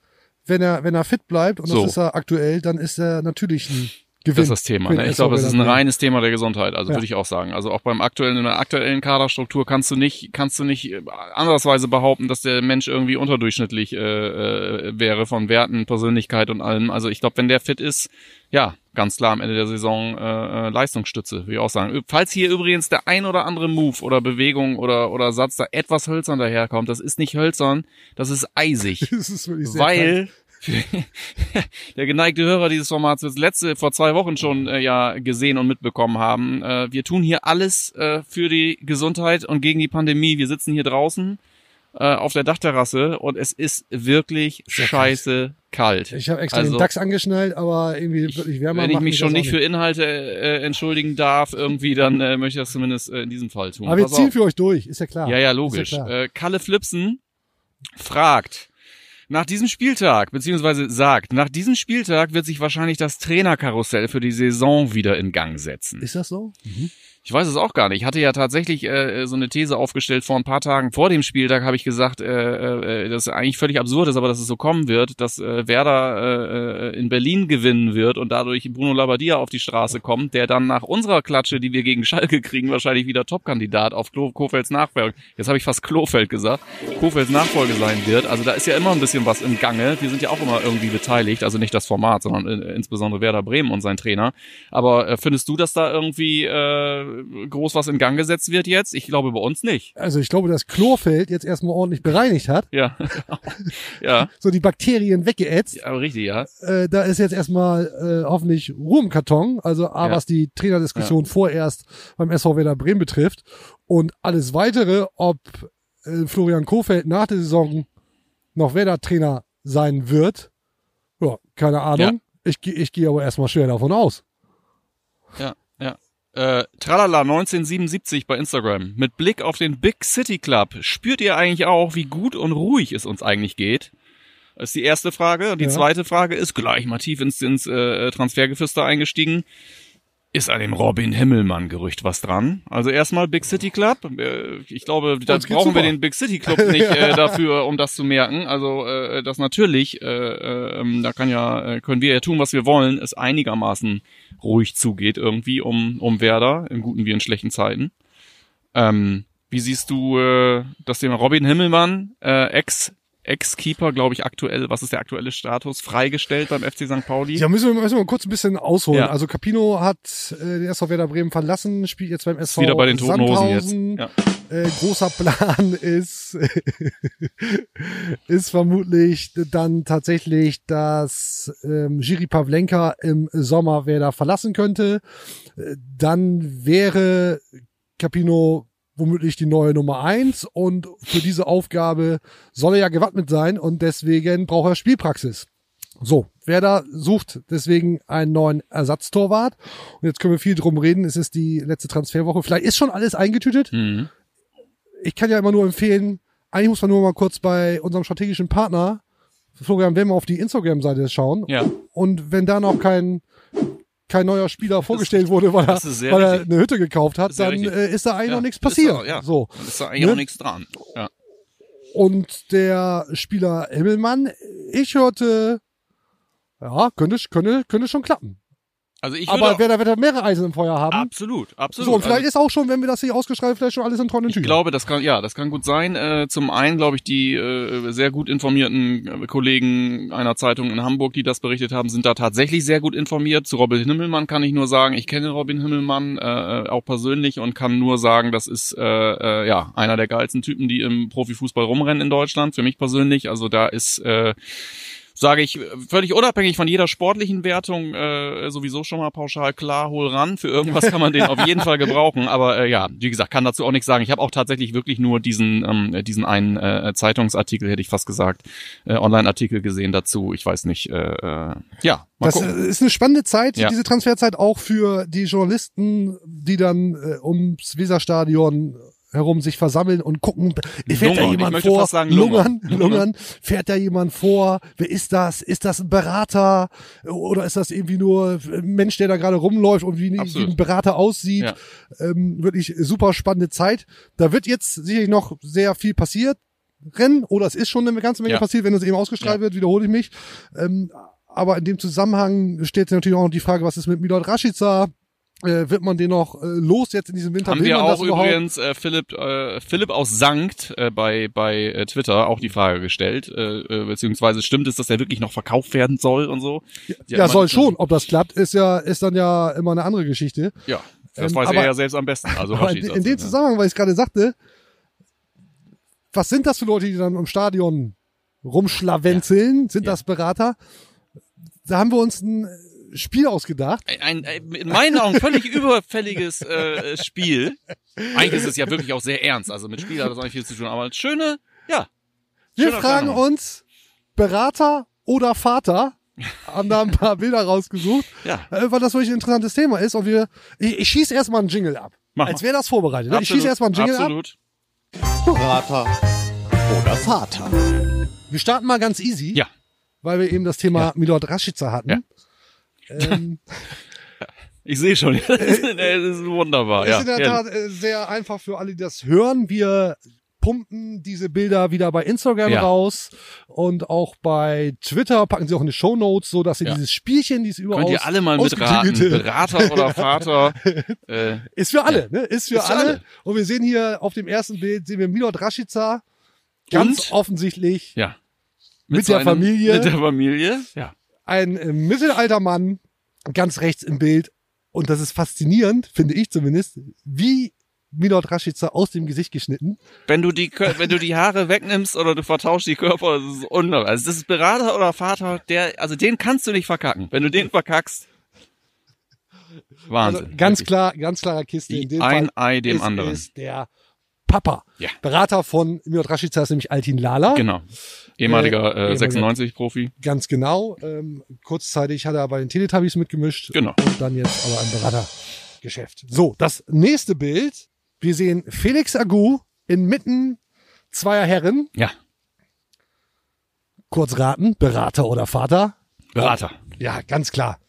Speaker 1: Wenn er, wenn er fit bleibt, und
Speaker 4: So.
Speaker 1: das ist er aktuell, dann ist er natürlich ein Gewinn.
Speaker 4: Das ist das Thema. Ne? Ich glaube, es ist ein reines Thema der Gesundheit. Also
Speaker 1: Ja.
Speaker 4: würde ich auch sagen. Also auch beim aktuellen, in der aktuellen Kaderstruktur kannst du nicht, kannst du nicht äh, andersweise behaupten, dass der Mensch irgendwie unterdurchschnittlich äh, äh, wäre von Werten, Persönlichkeit und allem. Also ich glaube, wenn der fit ist, ja, ganz klar am Ende der Saison äh, äh, Leistungsstütze, würde ich auch sagen. Falls hier übrigens der ein oder andere Move oder Bewegung oder oder Satz da etwas hölzern daherkommt, das ist nicht hölzern, das ist eisig.
Speaker 1: Das ist
Speaker 4: weil der geneigte Hörer dieses Formats wird letzte vor zwei Wochen schon äh, ja gesehen und mitbekommen haben. Äh, wir tun hier alles äh, für die Gesundheit und gegen die Pandemie. Wir sitzen hier draußen äh, auf der Dachterrasse und es ist wirklich
Speaker 1: Sehr
Speaker 4: scheiße kalt.
Speaker 1: Ich habe extra
Speaker 4: Also,
Speaker 1: den DAX angeschnallt, aber irgendwie wirklich wärmer
Speaker 4: Wenn ich mich schon nicht für Inhalte äh, entschuldigen darf, irgendwie, dann äh, möchte ich das zumindest äh, in diesem Fall tun.
Speaker 1: Aber wir ziehen
Speaker 4: auf.
Speaker 1: für euch durch, ist ja klar.
Speaker 4: Ja, ja, logisch.
Speaker 1: Ja
Speaker 4: äh, Kalle Flipsen fragt, nach diesem Spieltag, beziehungsweise sagt, nach diesem Spieltag wird sich wahrscheinlich das Trainerkarussell für die Saison wieder in Gang setzen.
Speaker 1: ist das so?
Speaker 4: Ich weiß es auch gar nicht. Ich hatte ja tatsächlich äh, so eine These aufgestellt vor ein paar Tagen vor dem Spieltag, habe ich gesagt, äh, äh, dass es eigentlich völlig absurd ist, aber dass es so kommen wird, dass äh, Werder äh, in Berlin gewinnen wird und dadurch Bruno Labbadia auf die Straße kommt, der dann nach unserer Klatsche, die wir gegen Schalke kriegen, wahrscheinlich wieder Topkandidat auf Klo Kofelds Nachfolge. Jetzt habe ich fast Klofeld gesagt. Kofelds Nachfolge sein wird. Also da ist ja immer ein bisschen was im Gange. Wir sind ja auch immer irgendwie beteiligt, also nicht das Format, sondern äh, insbesondere Werder Bremen und sein Trainer. Aber äh, findest du, dass da irgendwie äh, groß was in Gang gesetzt wird jetzt? Ich glaube bei uns nicht.
Speaker 1: Also ich glaube, dass Chlorfeld jetzt erstmal ordentlich bereinigt hat,
Speaker 4: Ja. ja.
Speaker 1: so die Bakterien weggeätzt.
Speaker 4: Ja, aber richtig, ja.
Speaker 1: Äh, da ist jetzt erstmal äh, hoffentlich Ruhe im Karton. Also A,
Speaker 4: Ja.
Speaker 1: was die Trainerdiskussion vorerst beim SV Werder Bremen betrifft. Und alles weitere, ob äh, Florian Kofeld nach der Saison noch Werder-Trainer sein wird, ja, keine Ahnung. Ich, geh- ich gehe aber erstmal schwer davon aus.
Speaker 4: Ja, ja. Äh, Tralala 1977 bei Instagram. Mit Blick auf den Big City Club spürt ihr eigentlich auch, wie gut und ruhig es uns eigentlich geht? Das ist die erste Frage. Und die
Speaker 1: Ja.
Speaker 4: zweite Frage ist gleich mal tief ins, ins äh, Transfergeflüster eingestiegen. Ist an dem Robin Himmelmann-Gerücht was dran? Also erstmal Big City Club. Äh, ich glaube, da brauchen wir
Speaker 1: super.
Speaker 4: den Big City Club nicht äh, dafür, um das zu merken. Also äh, das natürlich, äh, äh, da kann ja, äh, können wir ja tun, was wir wollen, es einigermaßen ruhig zugeht irgendwie um, um Werder, in guten wie in schlechten Zeiten. Ähm, wie siehst du äh, das Thema Robin Himmelmann, äh, Ex Ex-Keeper, glaube ich, aktuell, was ist der aktuelle Status? Freigestellt beim FC St. Pauli?
Speaker 1: Ja, müssen wir, müssen wir mal kurz ein bisschen ausholen.
Speaker 4: Ja.
Speaker 1: Also Capino hat äh, den SV Werder Bremen verlassen, spielt jetzt beim SV
Speaker 4: Wieder bei den Toten Hosen jetzt. Ja.
Speaker 1: Äh, großer Plan ist, ist vermutlich dann tatsächlich, dass ähm, Jiri Pavlenka im Sommer Werder verlassen könnte. Äh, Dann wäre Capino womöglich die neue Nummer eins und für diese Aufgabe soll er ja gewappnet sein und deswegen braucht er Spielpraxis. So, Werder sucht deswegen einen neuen Ersatztorwart. Und jetzt können wir viel drum reden. Es ist die letzte Transferwoche. Vielleicht ist schon alles eingetütet.
Speaker 4: Mhm.
Speaker 1: Ich kann ja immer nur empfehlen, eigentlich muss man nur mal kurz bei unserem strategischen Partner, Florian Wemmer, auf die Instagram-Seite schauen.
Speaker 4: Ja.
Speaker 1: Und wenn da noch kein, kein neuer Spieler vorgestellt wurde, weil, er,
Speaker 4: ist
Speaker 1: weil er eine Hütte gekauft hat,
Speaker 4: ist
Speaker 1: dann äh, ist da eigentlich
Speaker 4: Ja,
Speaker 1: noch nichts
Speaker 4: ist
Speaker 1: passiert.
Speaker 4: auch, ja.
Speaker 1: So.
Speaker 4: Dann ist da eigentlich
Speaker 1: Ne?
Speaker 4: auch nichts dran. Ja.
Speaker 1: Und der Spieler Himmelmann, ich hörte, ja, könnte, könnte, könnte schon klappen.
Speaker 4: Also ich
Speaker 1: Aber wer da wird er mehrere Eisen im Feuer haben.
Speaker 4: absolut, absolut.
Speaker 1: So, und vielleicht
Speaker 4: also,
Speaker 1: ist auch schon, wenn wir das hier ausgeschrieben, vielleicht schon alles in trockenen
Speaker 4: ich
Speaker 1: Tüchern.
Speaker 4: glaube, das kann ja, das kann gut sein. Äh, zum einen glaube ich, die äh, sehr gut informierten äh, Kollegen einer Zeitung in Hamburg, die das berichtet haben, sind da tatsächlich sehr gut informiert. Zu Robin Himmelmann kann ich nur sagen, ich kenne Robin Himmelmann äh, auch persönlich und kann nur sagen, das ist äh, äh, ja einer der geilsten Typen, die im Profifußball rumrennen in Deutschland. Für mich persönlich, also da ist äh, sage ich, völlig unabhängig von jeder sportlichen Wertung, äh, sowieso schon mal pauschal klar, hol ran. Für irgendwas kann man den auf jeden Fall gebrauchen. Aber äh, ja, wie gesagt, kann dazu auch nichts sagen. Ich habe auch tatsächlich wirklich nur diesen, ähm, diesen einen äh, Zeitungsartikel, hätte ich fast gesagt, äh, Online-Artikel gesehen dazu. Ich weiß nicht, äh, äh, ja, mal
Speaker 1: Das
Speaker 4: gucken.
Speaker 1: äh, ist eine spannende Zeit,
Speaker 4: Ja.
Speaker 1: diese Transferzeit auch für die Journalisten, die dann äh, ums Weserstadion herum sich versammeln und gucken, fährt da
Speaker 4: Lungern. Ich
Speaker 1: jemand vor,
Speaker 4: sagen
Speaker 1: lungern,
Speaker 4: lungern.
Speaker 1: lungern, fährt da jemand vor, wer ist das? Ist das ein Berater oder ist das irgendwie nur ein Mensch, der da gerade rumläuft und wie, wie ein Berater aussieht?
Speaker 4: Ja.
Speaker 1: Ähm, wirklich super spannende Zeit. Da wird jetzt sicherlich noch sehr viel passiert. Rennen oder es ist schon eine ganze Menge
Speaker 4: Ja.
Speaker 1: passiert, wenn es eben ausgestrahlt
Speaker 4: Ja.
Speaker 1: wird, wiederhole ich mich. Ähm, aber in dem Zusammenhang stellt sich natürlich auch noch die Frage, was ist mit Milot Rashica? Äh, wird man den noch äh, los jetzt in diesem Winter?
Speaker 4: Haben wir auch übrigens äh, Philipp, äh, Philipp aus Sankt äh, bei, bei äh, Twitter auch die Frage gestellt, äh, äh, beziehungsweise stimmt es, dass er wirklich noch verkauft werden soll und so? Die
Speaker 1: Ja, soll schon. Ob das klappt, ist ja, ist dann ja immer eine andere Geschichte.
Speaker 4: Ja, das
Speaker 1: Ähm,
Speaker 4: weiß
Speaker 1: aber-
Speaker 4: er ja selbst am besten. Also
Speaker 1: in, in dem? Zusammenhang, weil ich gerade sagte, was sind das für Leute, die dann im Stadion rumschlawenzeln? Sind
Speaker 4: Ja.
Speaker 1: das Berater? Da haben wir uns ein Spiel ausgedacht.
Speaker 4: ein, ein in meinen Augen völlig überfälliges äh, Spiel. Eigentlich ist es ja wirklich auch sehr ernst. Also mit Spiel hat das auch nicht viel zu tun. Aber schöne, ja.
Speaker 1: Wir fragen
Speaker 4: Fernhaus.
Speaker 1: uns, Berater oder Vater? Haben da ein paar Bilder rausgesucht,
Speaker 4: Ja.
Speaker 1: äh, weil das wirklich ein interessantes Thema ist. Und wir, ich, ich schieße erstmal einen Jingle ab.
Speaker 4: Mach
Speaker 1: als wäre das vorbereitet. ne? Ich schieße erstmal einen Jingle ab.
Speaker 4: Absolut.
Speaker 7: Berater oder Vater.
Speaker 1: Wir starten mal ganz easy.
Speaker 4: Ja.
Speaker 1: Weil wir eben das Thema
Speaker 4: Ja.
Speaker 1: Milord Rashica hatten.
Speaker 4: Ja.
Speaker 1: Ähm,
Speaker 4: Ich sehe schon. das ist wunderbar.
Speaker 1: ist
Speaker 4: Ja,
Speaker 1: in der
Speaker 4: ja.
Speaker 1: Tat äh, sehr einfach für alle, die das hören. Wir pumpen diese Bilder wieder bei Instagram
Speaker 4: Ja.
Speaker 1: raus und auch bei Twitter packen sie auch in die Show Notes, so dass ihr
Speaker 4: Ja.
Speaker 1: dieses Spielchen, dieses überaus
Speaker 4: Könnt ihr alle mal mitraten. Berater oder Vater. äh,
Speaker 1: Ist für alle, ne? Ist für
Speaker 4: Ist
Speaker 1: alle.
Speaker 4: alle.
Speaker 1: Und wir sehen hier auf dem ersten Bild sehen wir Milord Rashica ganz
Speaker 4: Und?
Speaker 1: offensichtlich
Speaker 4: ja.
Speaker 1: Mit der Familie.
Speaker 4: Mit der Familie. Ja.
Speaker 1: Ein äh, mittelalter Mann ganz rechts im Bild und das ist faszinierend, finde ich zumindest, wie Milord Rashica aus dem Gesicht geschnitten.
Speaker 4: Wenn du die, wenn du die Haare wegnimmst oder du vertauschst die Körper, das ist unnormal. Also das ist Berater oder Vater, der, also den kannst du nicht verkacken. Wenn du den verkackst, Wahnsinn.
Speaker 1: Also ganz
Speaker 4: Wirklich.
Speaker 1: klar, ganz klarer Kiste. In dem
Speaker 4: ein
Speaker 1: Fall
Speaker 4: Ei dem
Speaker 1: ist
Speaker 4: anderen.
Speaker 1: es der Papa.
Speaker 4: Ja.
Speaker 1: Berater von Milord Rashica ist nämlich Altin Lala.
Speaker 4: Genau. Ehemaliger
Speaker 1: Äh,
Speaker 4: äh, 96-Profi.
Speaker 1: Ganz genau. Ähm, kurzzeitig hat er bei den Teletubbies mitgemischt.
Speaker 4: Genau.
Speaker 1: Und dann jetzt aber im Beratergeschäft. So, das nächste Bild. Wir sehen Felix Agu inmitten zweier Herren.
Speaker 4: Ja,
Speaker 1: Kurz raten, Berater oder Vater?
Speaker 4: Berater.
Speaker 1: Ja, ganz klar.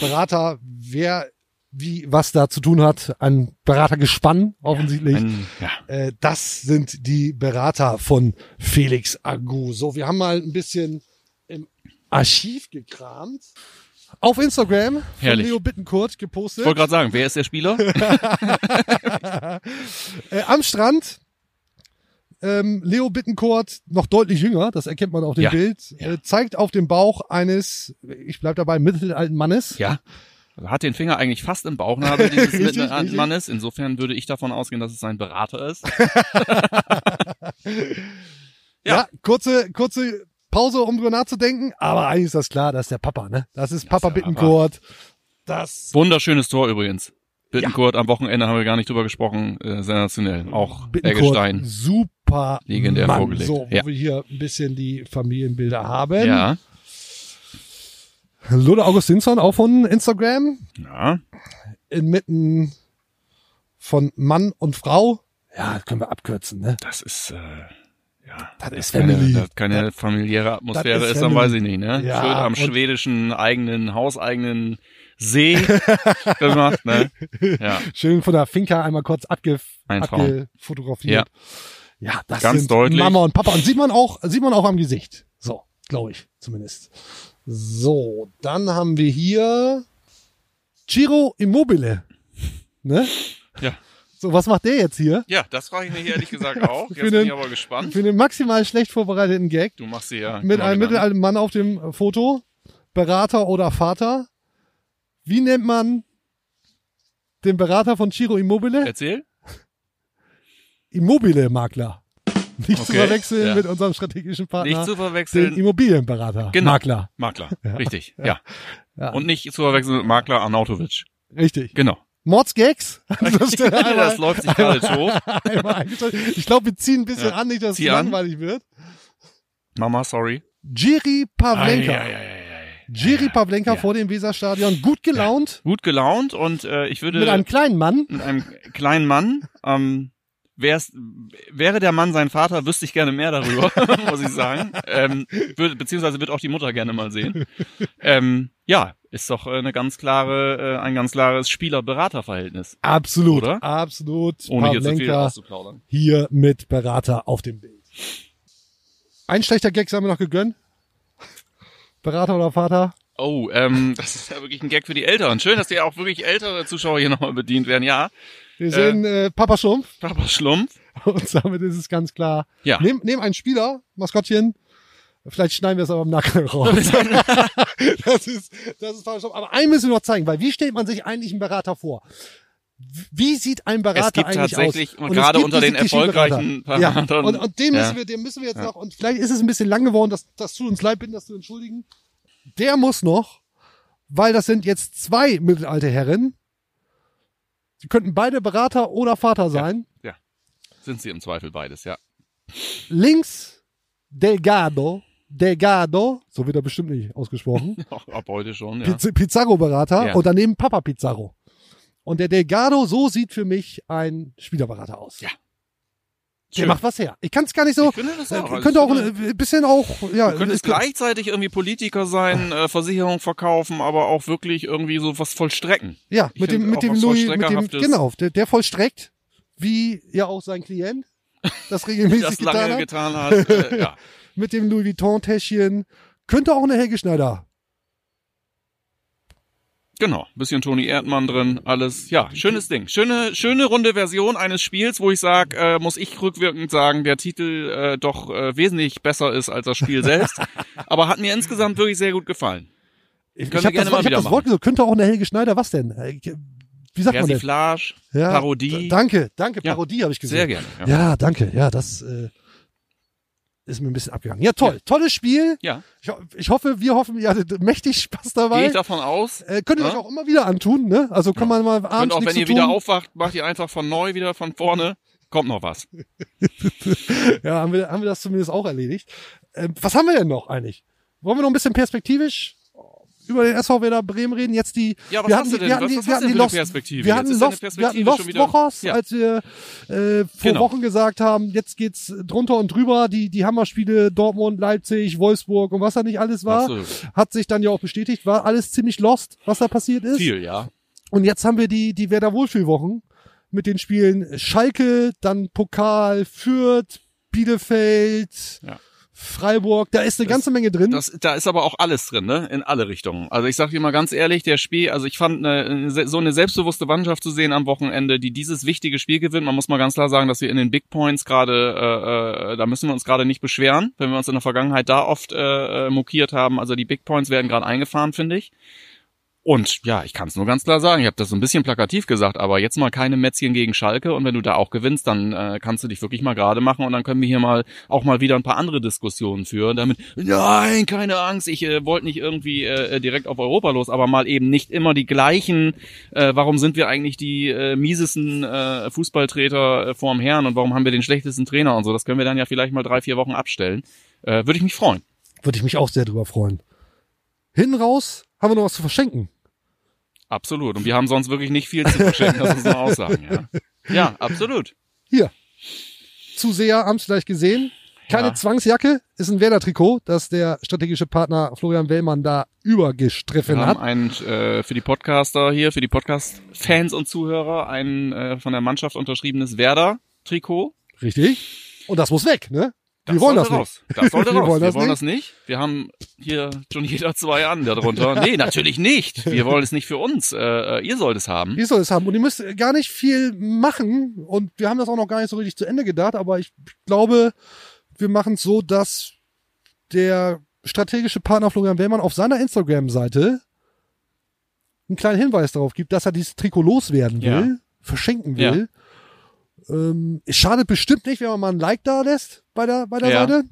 Speaker 1: Berater, wer wie was da zu tun hat, ein Beratergespann offensichtlich.
Speaker 4: Ein, ja.
Speaker 1: Äh, das sind die Berater von Felix Agu. So, wir haben mal ein bisschen im Archiv gekramt. Auf Instagram von
Speaker 4: Herrlich.
Speaker 1: Leo Bittenkurt
Speaker 4: Ich
Speaker 1: gepostet.
Speaker 4: wollte gerade sagen, wer ist der Spieler?
Speaker 1: Äh, am Strand. Ähm, Leo Bittenkurt, noch deutlich jünger, das erkennt man auf dem
Speaker 4: Ja.
Speaker 1: Bild,
Speaker 4: Ja.
Speaker 1: äh, zeigt auf dem Bauch eines, ich bleib dabei, mittelalten Mannes.
Speaker 4: ja. Also hat den Finger eigentlich fast im Bauchnabel dieses
Speaker 1: Richtig,
Speaker 4: mittleren
Speaker 1: richtig.
Speaker 4: Mannes. Insofern würde ich davon ausgehen, dass es ein Berater ist.
Speaker 1: Ja, kurze, kurze Pause, um drüber nachzudenken, aber eigentlich ist das klar, das ist der Papa, ne? Das ist Papa. Bittenkurt. Das
Speaker 4: Wunderschönes Tor übrigens. Bittenkurt am Wochenende haben wir gar nicht drüber gesprochen. Äh, sensationell. Auch
Speaker 1: Bittenkurt,
Speaker 4: Eggestein.
Speaker 1: super
Speaker 4: Legendär
Speaker 1: Mann.
Speaker 4: vorgelegt.
Speaker 1: So, wo
Speaker 4: Ja.
Speaker 1: wir hier ein bisschen die Familienbilder haben.
Speaker 4: Ja.
Speaker 1: Lude Augustinsson, auch von Instagram,
Speaker 4: Ja.
Speaker 1: inmitten von Mann und Frau. Ja, das können wir abkürzen, ne?
Speaker 4: Das ist, äh, ja.
Speaker 1: Das ist
Speaker 4: Keine,
Speaker 1: Family.
Speaker 4: das keine familiäre Atmosphäre
Speaker 1: das ist
Speaker 4: ist, dann weiß ich nicht, ne?
Speaker 1: Ja,
Speaker 4: Schön am schwedischen eigenen, hauseigenen See gemacht, ne? Ja.
Speaker 1: Schön von der Finca einmal kurz abge
Speaker 4: Ein
Speaker 1: abgefotografiert. Ja, das
Speaker 4: Ganz
Speaker 1: sind
Speaker 4: deutlich.
Speaker 1: Mama und Papa. Und sieht man auch, sieht man auch am Gesicht. So, glaube ich, zumindest. So, dann haben wir hier Ciro Immobile. Ne?
Speaker 4: Ja.
Speaker 1: So, was macht der jetzt hier?
Speaker 4: Ja, das frage ich mich ehrlich gesagt auch. Jetzt bin
Speaker 1: den-
Speaker 4: ich aber gespannt.
Speaker 1: Für den maximal schlecht vorbereiteten Gag.
Speaker 4: Du machst sie ja.
Speaker 1: Mit einem
Speaker 4: Gedanken.
Speaker 1: mittelalten Mann auf dem Foto. Berater oder Vater. Wie nennt man den Berater von Ciro Immobile?
Speaker 4: Erzähl.
Speaker 1: Immobile-Makler. Nicht zu
Speaker 4: Okay,
Speaker 1: verwechseln
Speaker 4: ja.
Speaker 1: mit unserem strategischen Partner,
Speaker 4: Nicht zu
Speaker 1: den
Speaker 4: verwechseln.
Speaker 1: Immobilienberater.
Speaker 4: Genau.
Speaker 1: Makler.
Speaker 4: Makler. Richtig. Ja.
Speaker 1: Ja.
Speaker 4: Und nicht zu verwechseln mit Makler Arnautovic.
Speaker 1: Richtig.
Speaker 4: Genau.
Speaker 1: Mordsgags. An einmal-
Speaker 4: das läuft sich gerade
Speaker 1: eingeschaltet. ich glaube, wir ziehen ein bisschen
Speaker 4: Ja.
Speaker 1: an, nicht, dass es
Speaker 4: Zieh an.
Speaker 1: langweilig wird.
Speaker 4: Mama, sorry.
Speaker 1: Jiri Pavlenka.
Speaker 4: Ei, ei, ei.
Speaker 1: Jiri Pavlenka
Speaker 4: Ja.
Speaker 1: vor dem Weserstadion. Gut gelaunt.
Speaker 4: Gut gelaunt und äh, ich würde
Speaker 1: Mit einem kleinen Mann.
Speaker 4: mit einem kleinen Mann. Ähm, wär's, wäre der Mann sein Vater, wüsste ich gerne mehr darüber, muss ich sagen. Ähm, würde, beziehungsweise wird auch die Mutter gerne mal sehen. Ähm, ja, ist doch äh, eine ganz klare, äh, ein ganz klares Spieler-Berater-Verhältnis.
Speaker 1: Absolut,
Speaker 4: Oder?
Speaker 1: absolut.
Speaker 4: Ohne hier zu viel
Speaker 1: Pavlenka
Speaker 4: auszuplaudern.
Speaker 1: hier mit Berater auf dem Bild. Ein schlechter Gag haben wir noch gegönnt. Berater oder Vater?
Speaker 4: Oh, ähm, das ist ja wirklich ein Gag für die Älteren. Schön, dass die auch wirklich ältere Zuschauer hier nochmal bedient werden. Ja,
Speaker 1: Wir sehen äh, Papa Schlumpf
Speaker 4: Papa Schlumpf.
Speaker 1: und damit ist es ganz klar.
Speaker 4: Ja.
Speaker 1: Nehm, nehm einen Spieler, Maskottchen. Vielleicht schneiden wir es aber im Nacken raus. das ist, das ist Papa Schlumpf. Aber einen müssen wir noch zeigen, weil wie stellt man sich eigentlich einen Berater vor? Wie sieht ein Berater
Speaker 4: Es gibt
Speaker 1: eigentlich
Speaker 4: tatsächlich,
Speaker 1: aus?
Speaker 4: und gerade unter den erfolgreichen
Speaker 1: Klischeeberater. Ja,
Speaker 4: Beratern-
Speaker 1: und, und müssen
Speaker 4: Ja.
Speaker 1: wir, den müssen wir jetzt noch, und vielleicht ist es ein bisschen lang geworden, das, das tut uns leid, bitten das zu entschuldigen. Der muss noch, weil das sind jetzt zwei mittelalte Herren. Sie könnten beide Berater oder Vater sein.
Speaker 4: Sind sie im Zweifel beides, ja.
Speaker 1: Links Delgado, Delgado, so wird er bestimmt nicht ausgesprochen.
Speaker 4: Ab heute schon, ja.
Speaker 1: Piz Pizarro-Berater
Speaker 4: Ja.
Speaker 1: und daneben Papa Pizarro. Und der Delgado, so sieht für mich ein Spielerberater aus.
Speaker 4: Ja.
Speaker 1: Der macht was her. Ich kann es gar nicht so.
Speaker 4: Ich finde das auch.
Speaker 1: äh,
Speaker 4: Also
Speaker 1: könnte auch
Speaker 4: ich finde-
Speaker 1: ein bisschen auch, ja.
Speaker 4: Du könntest
Speaker 1: es könnte-
Speaker 4: gleichzeitig irgendwie Politiker sein, äh, Versicherung verkaufen, aber auch wirklich irgendwie so was vollstrecken.
Speaker 1: Ja,
Speaker 4: Ich
Speaker 1: mit dem, mit
Speaker 4: auch
Speaker 1: dem Louis, mit dem, genau, der, der vollstreckt, wie ja auch sein Klient das regelmäßig
Speaker 4: das
Speaker 1: getan hat.
Speaker 4: getan hat. Äh, ja.
Speaker 1: Mit dem Louis Vuitton-Täschchen. Könnte auch eine Helge Schneider.
Speaker 4: Genau, bisschen Toni Erdmann drin, alles. Ja, schönes Ding. Schöne, schöne runde Version eines Spiels, wo ich sag, äh, muss ich rückwirkend sagen, der Titel äh, doch äh, wesentlich besser ist als das Spiel selbst. Aber hat mir insgesamt wirklich sehr gut gefallen.
Speaker 1: Ich, ich habe
Speaker 4: gerne
Speaker 1: das,
Speaker 4: mal
Speaker 1: ich hab das Wort gesagt, könnte auch eine Helge Schneider, was denn? Äh, Wie sagt man denn? Ja,
Speaker 4: Parodie.
Speaker 1: d- Danke, danke,
Speaker 4: Ja,
Speaker 1: Parodie habe ich gesehen.
Speaker 4: Sehr gerne. Ja.
Speaker 1: Ja, danke. Ja, das äh, ist mir ein bisschen abgegangen. Ja, toll. Tolles Spiel.
Speaker 4: ja.
Speaker 1: Ich, ich hoffe, wir hoffen, ihr hattet mächtig Spaß
Speaker 4: Gehe
Speaker 1: dabei.
Speaker 4: ich davon aus.
Speaker 1: Äh, könnt ihr
Speaker 4: Ja?
Speaker 1: euch auch immer wieder antun, ne? Also kann man mal abends
Speaker 4: Und auch wenn ihr wieder aufwacht, macht ihr einfach von neu wieder von vorne. Kommt noch was.
Speaker 1: Ja, haben wir, haben wir das zumindest auch erledigt. Ähm, was haben wir denn noch eigentlich? Wollen wir noch ein bisschen perspektivisch über den SV Werder Bremen reden? Jetzt die,
Speaker 4: Ja, was
Speaker 1: wir
Speaker 4: hast
Speaker 1: hatten
Speaker 4: du
Speaker 1: die,
Speaker 4: denn?
Speaker 1: wir hatten
Speaker 4: Was-
Speaker 1: wir hatten die Lost,
Speaker 4: Perspektive?
Speaker 1: wir
Speaker 4: Jetzt
Speaker 1: hatten
Speaker 4: deine
Speaker 1: Lost, wir hatten Lost
Speaker 4: wieder-
Speaker 1: Wochers,
Speaker 4: Ja.
Speaker 1: als wir äh, vor
Speaker 4: Genau.
Speaker 1: Wochen gesagt haben, jetzt geht's drunter und drüber, die, die Hammerspiele Dortmund, Leipzig, Wolfsburg und was da nicht alles war.
Speaker 4: Absolut.
Speaker 1: Hat sich dann ja auch bestätigt, war alles ziemlich lost, was da passiert ist.
Speaker 4: Viel, ja.
Speaker 1: Und jetzt haben wir die, die Werder Wohlfühlwochen mit den Spielen Schalke, dann Pokal, Fürth, Bielefeld,
Speaker 4: Ja.
Speaker 1: Freiburg. Da ist eine ganze Menge drin.
Speaker 4: Das, da ist aber auch alles drin, ne? In alle Richtungen. Also ich sag dir mal ganz ehrlich, der Spiel, also ich fand eine, so eine selbstbewusste Mannschaft zu sehen am Wochenende, die dieses wichtige Spiel gewinnt. Man muss mal ganz klar sagen, dass wir in den Big Points gerade, äh, äh, da müssen wir uns gerade nicht beschweren, wenn wir uns in der Vergangenheit da oft äh, äh, mokiert haben. Also die Big Points werden gerade eingefahren, finde ich. Und ja, ich kann es nur ganz klar sagen, ich habe das so ein bisschen plakativ gesagt, aber jetzt mal keine Mätzchen gegen Schalke und wenn du da auch gewinnst, dann äh, kannst du dich wirklich mal gerade machen und dann können wir hier mal auch mal wieder ein paar andere Diskussionen führen. Damit, nein, keine Angst, ich äh, wollte nicht irgendwie äh, direkt auf Europa los, aber mal eben nicht immer die gleichen, äh, warum sind wir eigentlich die äh, miesesten äh, Fußballtreter äh, vorm Herrn und warum haben wir den schlechtesten Trainer und so, das können wir dann ja vielleicht mal drei, vier Wochen abstellen. Äh, Würde ich mich freuen.
Speaker 1: Würde ich mich auch sehr drüber freuen. Hinten raus haben wir noch was zu verschenken.
Speaker 4: Absolut. Und wir haben sonst wirklich nicht viel zu verschenken, das muss man auch sagen. Ja, ja absolut.
Speaker 1: Hier. Zuseher haben es vielleicht gesehen. Keine
Speaker 4: Ja.
Speaker 1: Zwangsjacke, ist ein Werder-Trikot, das der strategische Partner Florian Wellmann da übergestriffen
Speaker 4: Wir
Speaker 1: hat.
Speaker 4: haben ein, äh, für die Podcaster hier, für die Podcast-Fans und Zuhörer, ein äh, von der Mannschaft unterschriebenes Werder-Trikot.
Speaker 1: Richtig. Und das muss weg, ne?
Speaker 4: Das
Speaker 1: wir wollen das
Speaker 4: sollte
Speaker 1: nicht.
Speaker 4: raus. Das sollte
Speaker 1: Wir
Speaker 4: raus.
Speaker 1: wollen
Speaker 4: wir
Speaker 1: das
Speaker 4: wollen
Speaker 1: nicht.
Speaker 4: das nicht. Wir haben hier schon jeder zwei an darunter. Nee, natürlich nicht. Wir wollen es nicht für uns. Äh, äh, ihr sollt es haben.
Speaker 1: Ihr soll es haben. Und ihr müsst gar nicht viel machen. Und wir haben das auch noch gar nicht so richtig zu Ende gedacht. Aber ich glaube, wir machen es so, dass der strategische Partner Florian Wellmann auf seiner Instagram-Seite einen kleinen Hinweis darauf gibt, dass er dieses Trikot loswerden will,
Speaker 4: Ja.
Speaker 1: verschenken will. Ähm, es schadet bestimmt nicht, wenn man mal ein Like da lässt bei der, bei der
Speaker 4: Ja.
Speaker 1: Seite.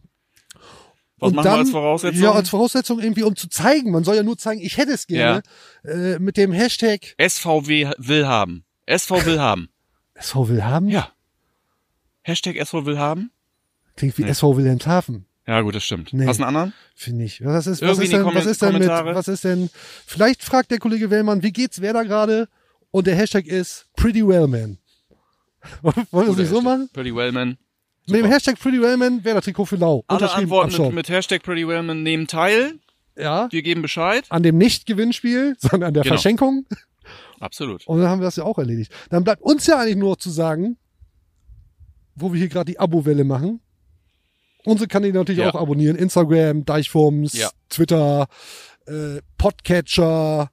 Speaker 4: Was
Speaker 1: Und
Speaker 4: machen wir
Speaker 1: dann-
Speaker 4: als Voraussetzung?
Speaker 1: Ja, als Voraussetzung irgendwie, um zu zeigen. Man soll ja nur zeigen, ich hätte es gerne. Äh, mit dem Hashtag
Speaker 4: SVW will haben. SV will haben.
Speaker 1: SV will haben.
Speaker 4: Ja. Hashtag SV will haben.
Speaker 1: Klingt wie
Speaker 4: Nee.
Speaker 1: SV Wilhelmshaven,
Speaker 4: Ja, gut, das stimmt.
Speaker 1: Nee.
Speaker 4: Hast du einen anderen?
Speaker 1: finde ich. Was ist, was ist denn, was ist denn mit, was ist denn, vielleicht fragt der Kollege Wellmann, wie geht's wer da gerade? Und der Hashtag ist Pretty Well Man. Wollen wir es nicht so machen?
Speaker 4: Pretty Wellman.
Speaker 1: Mit dem Hashtag PrettyWellman wäre das Trikot für Lau.
Speaker 4: Alle Antworten mit, mit Hashtag Pretty Wellman nehmen teil.
Speaker 1: Ja,
Speaker 4: Wir geben Bescheid.
Speaker 1: an dem Nicht-Gewinnspiel, sondern an der
Speaker 4: Genau.
Speaker 1: Verschenkung.
Speaker 4: Absolut.
Speaker 1: Und dann haben wir das ja auch erledigt. Dann bleibt uns ja eigentlich nur noch zu sagen, wo wir hier gerade die Abo-Welle machen. Unsere Kanäle natürlich
Speaker 4: Ja.
Speaker 1: auch abonnieren. Instagram, Deichfums,
Speaker 4: Ja.
Speaker 1: Twitter, äh, Podcatcher,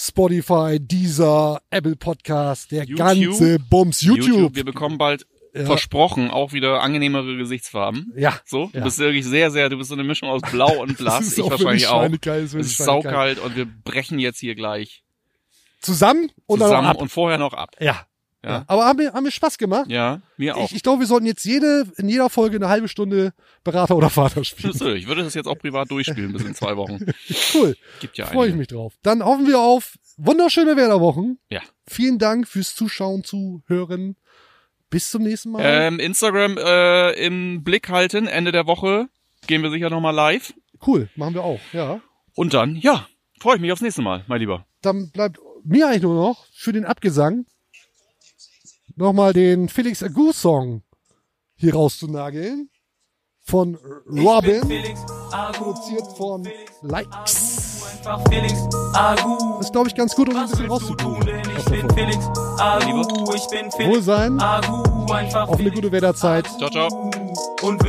Speaker 1: Spotify, Deezer, Apple Podcast, der
Speaker 4: YouTube.
Speaker 1: ganze Bums. YouTube.
Speaker 4: Wir bekommen bald
Speaker 1: Ja.
Speaker 4: versprochen auch wieder angenehmere Gesichtsfarben.
Speaker 1: Ja.
Speaker 4: So, du
Speaker 1: Ja.
Speaker 4: bist wirklich sehr, sehr, du bist so eine Mischung aus Blau und Blass. Ich wahrscheinlich auch.
Speaker 1: ist
Speaker 4: Es ist saukalt und wir brechen jetzt hier gleich
Speaker 1: Zusammen und
Speaker 4: zusammen und vorher noch ab.
Speaker 1: Ja.
Speaker 4: Ja.
Speaker 1: ja. Aber haben wir, haben wir Spaß gemacht?
Speaker 4: Ja, mir auch.
Speaker 1: Ich, ich glaube, wir sollten jetzt jede, in jeder Folge eine halbe Stunde Berater oder Vater spielen.
Speaker 4: Ich würde das jetzt auch privat durchspielen bis in zwei Wochen.
Speaker 1: Cool.
Speaker 4: Gibt ja
Speaker 1: Freue ich mich drauf. Dann hoffen wir auf wunderschöne Werderwochen.
Speaker 4: Ja.
Speaker 1: Vielen Dank fürs Zuschauen, Zuhören. Bis zum nächsten Mal.
Speaker 4: Ähm, Instagram äh, im Blick halten. Ende der Woche gehen wir sicher nochmal live.
Speaker 1: cool, machen wir auch. Ja.
Speaker 4: Und dann, ja, freue ich mich aufs nächste Mal, mein Lieber.
Speaker 1: Dann bleibt mir eigentlich nur noch für den Abgesang nochmal den Felix Agu Song hier rauszunageln. Von Robin, produziert von Likes. Das ist, glaube ich, ganz gut, um ein bisschen rauszutun. aus der Folge. Wohlsein, auf eine gute Wetterzeit.
Speaker 4: Ciao, ciao.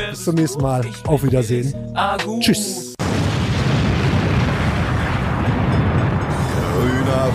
Speaker 1: Bis zum nächsten Mal. Auf Wiedersehen. Tschüss.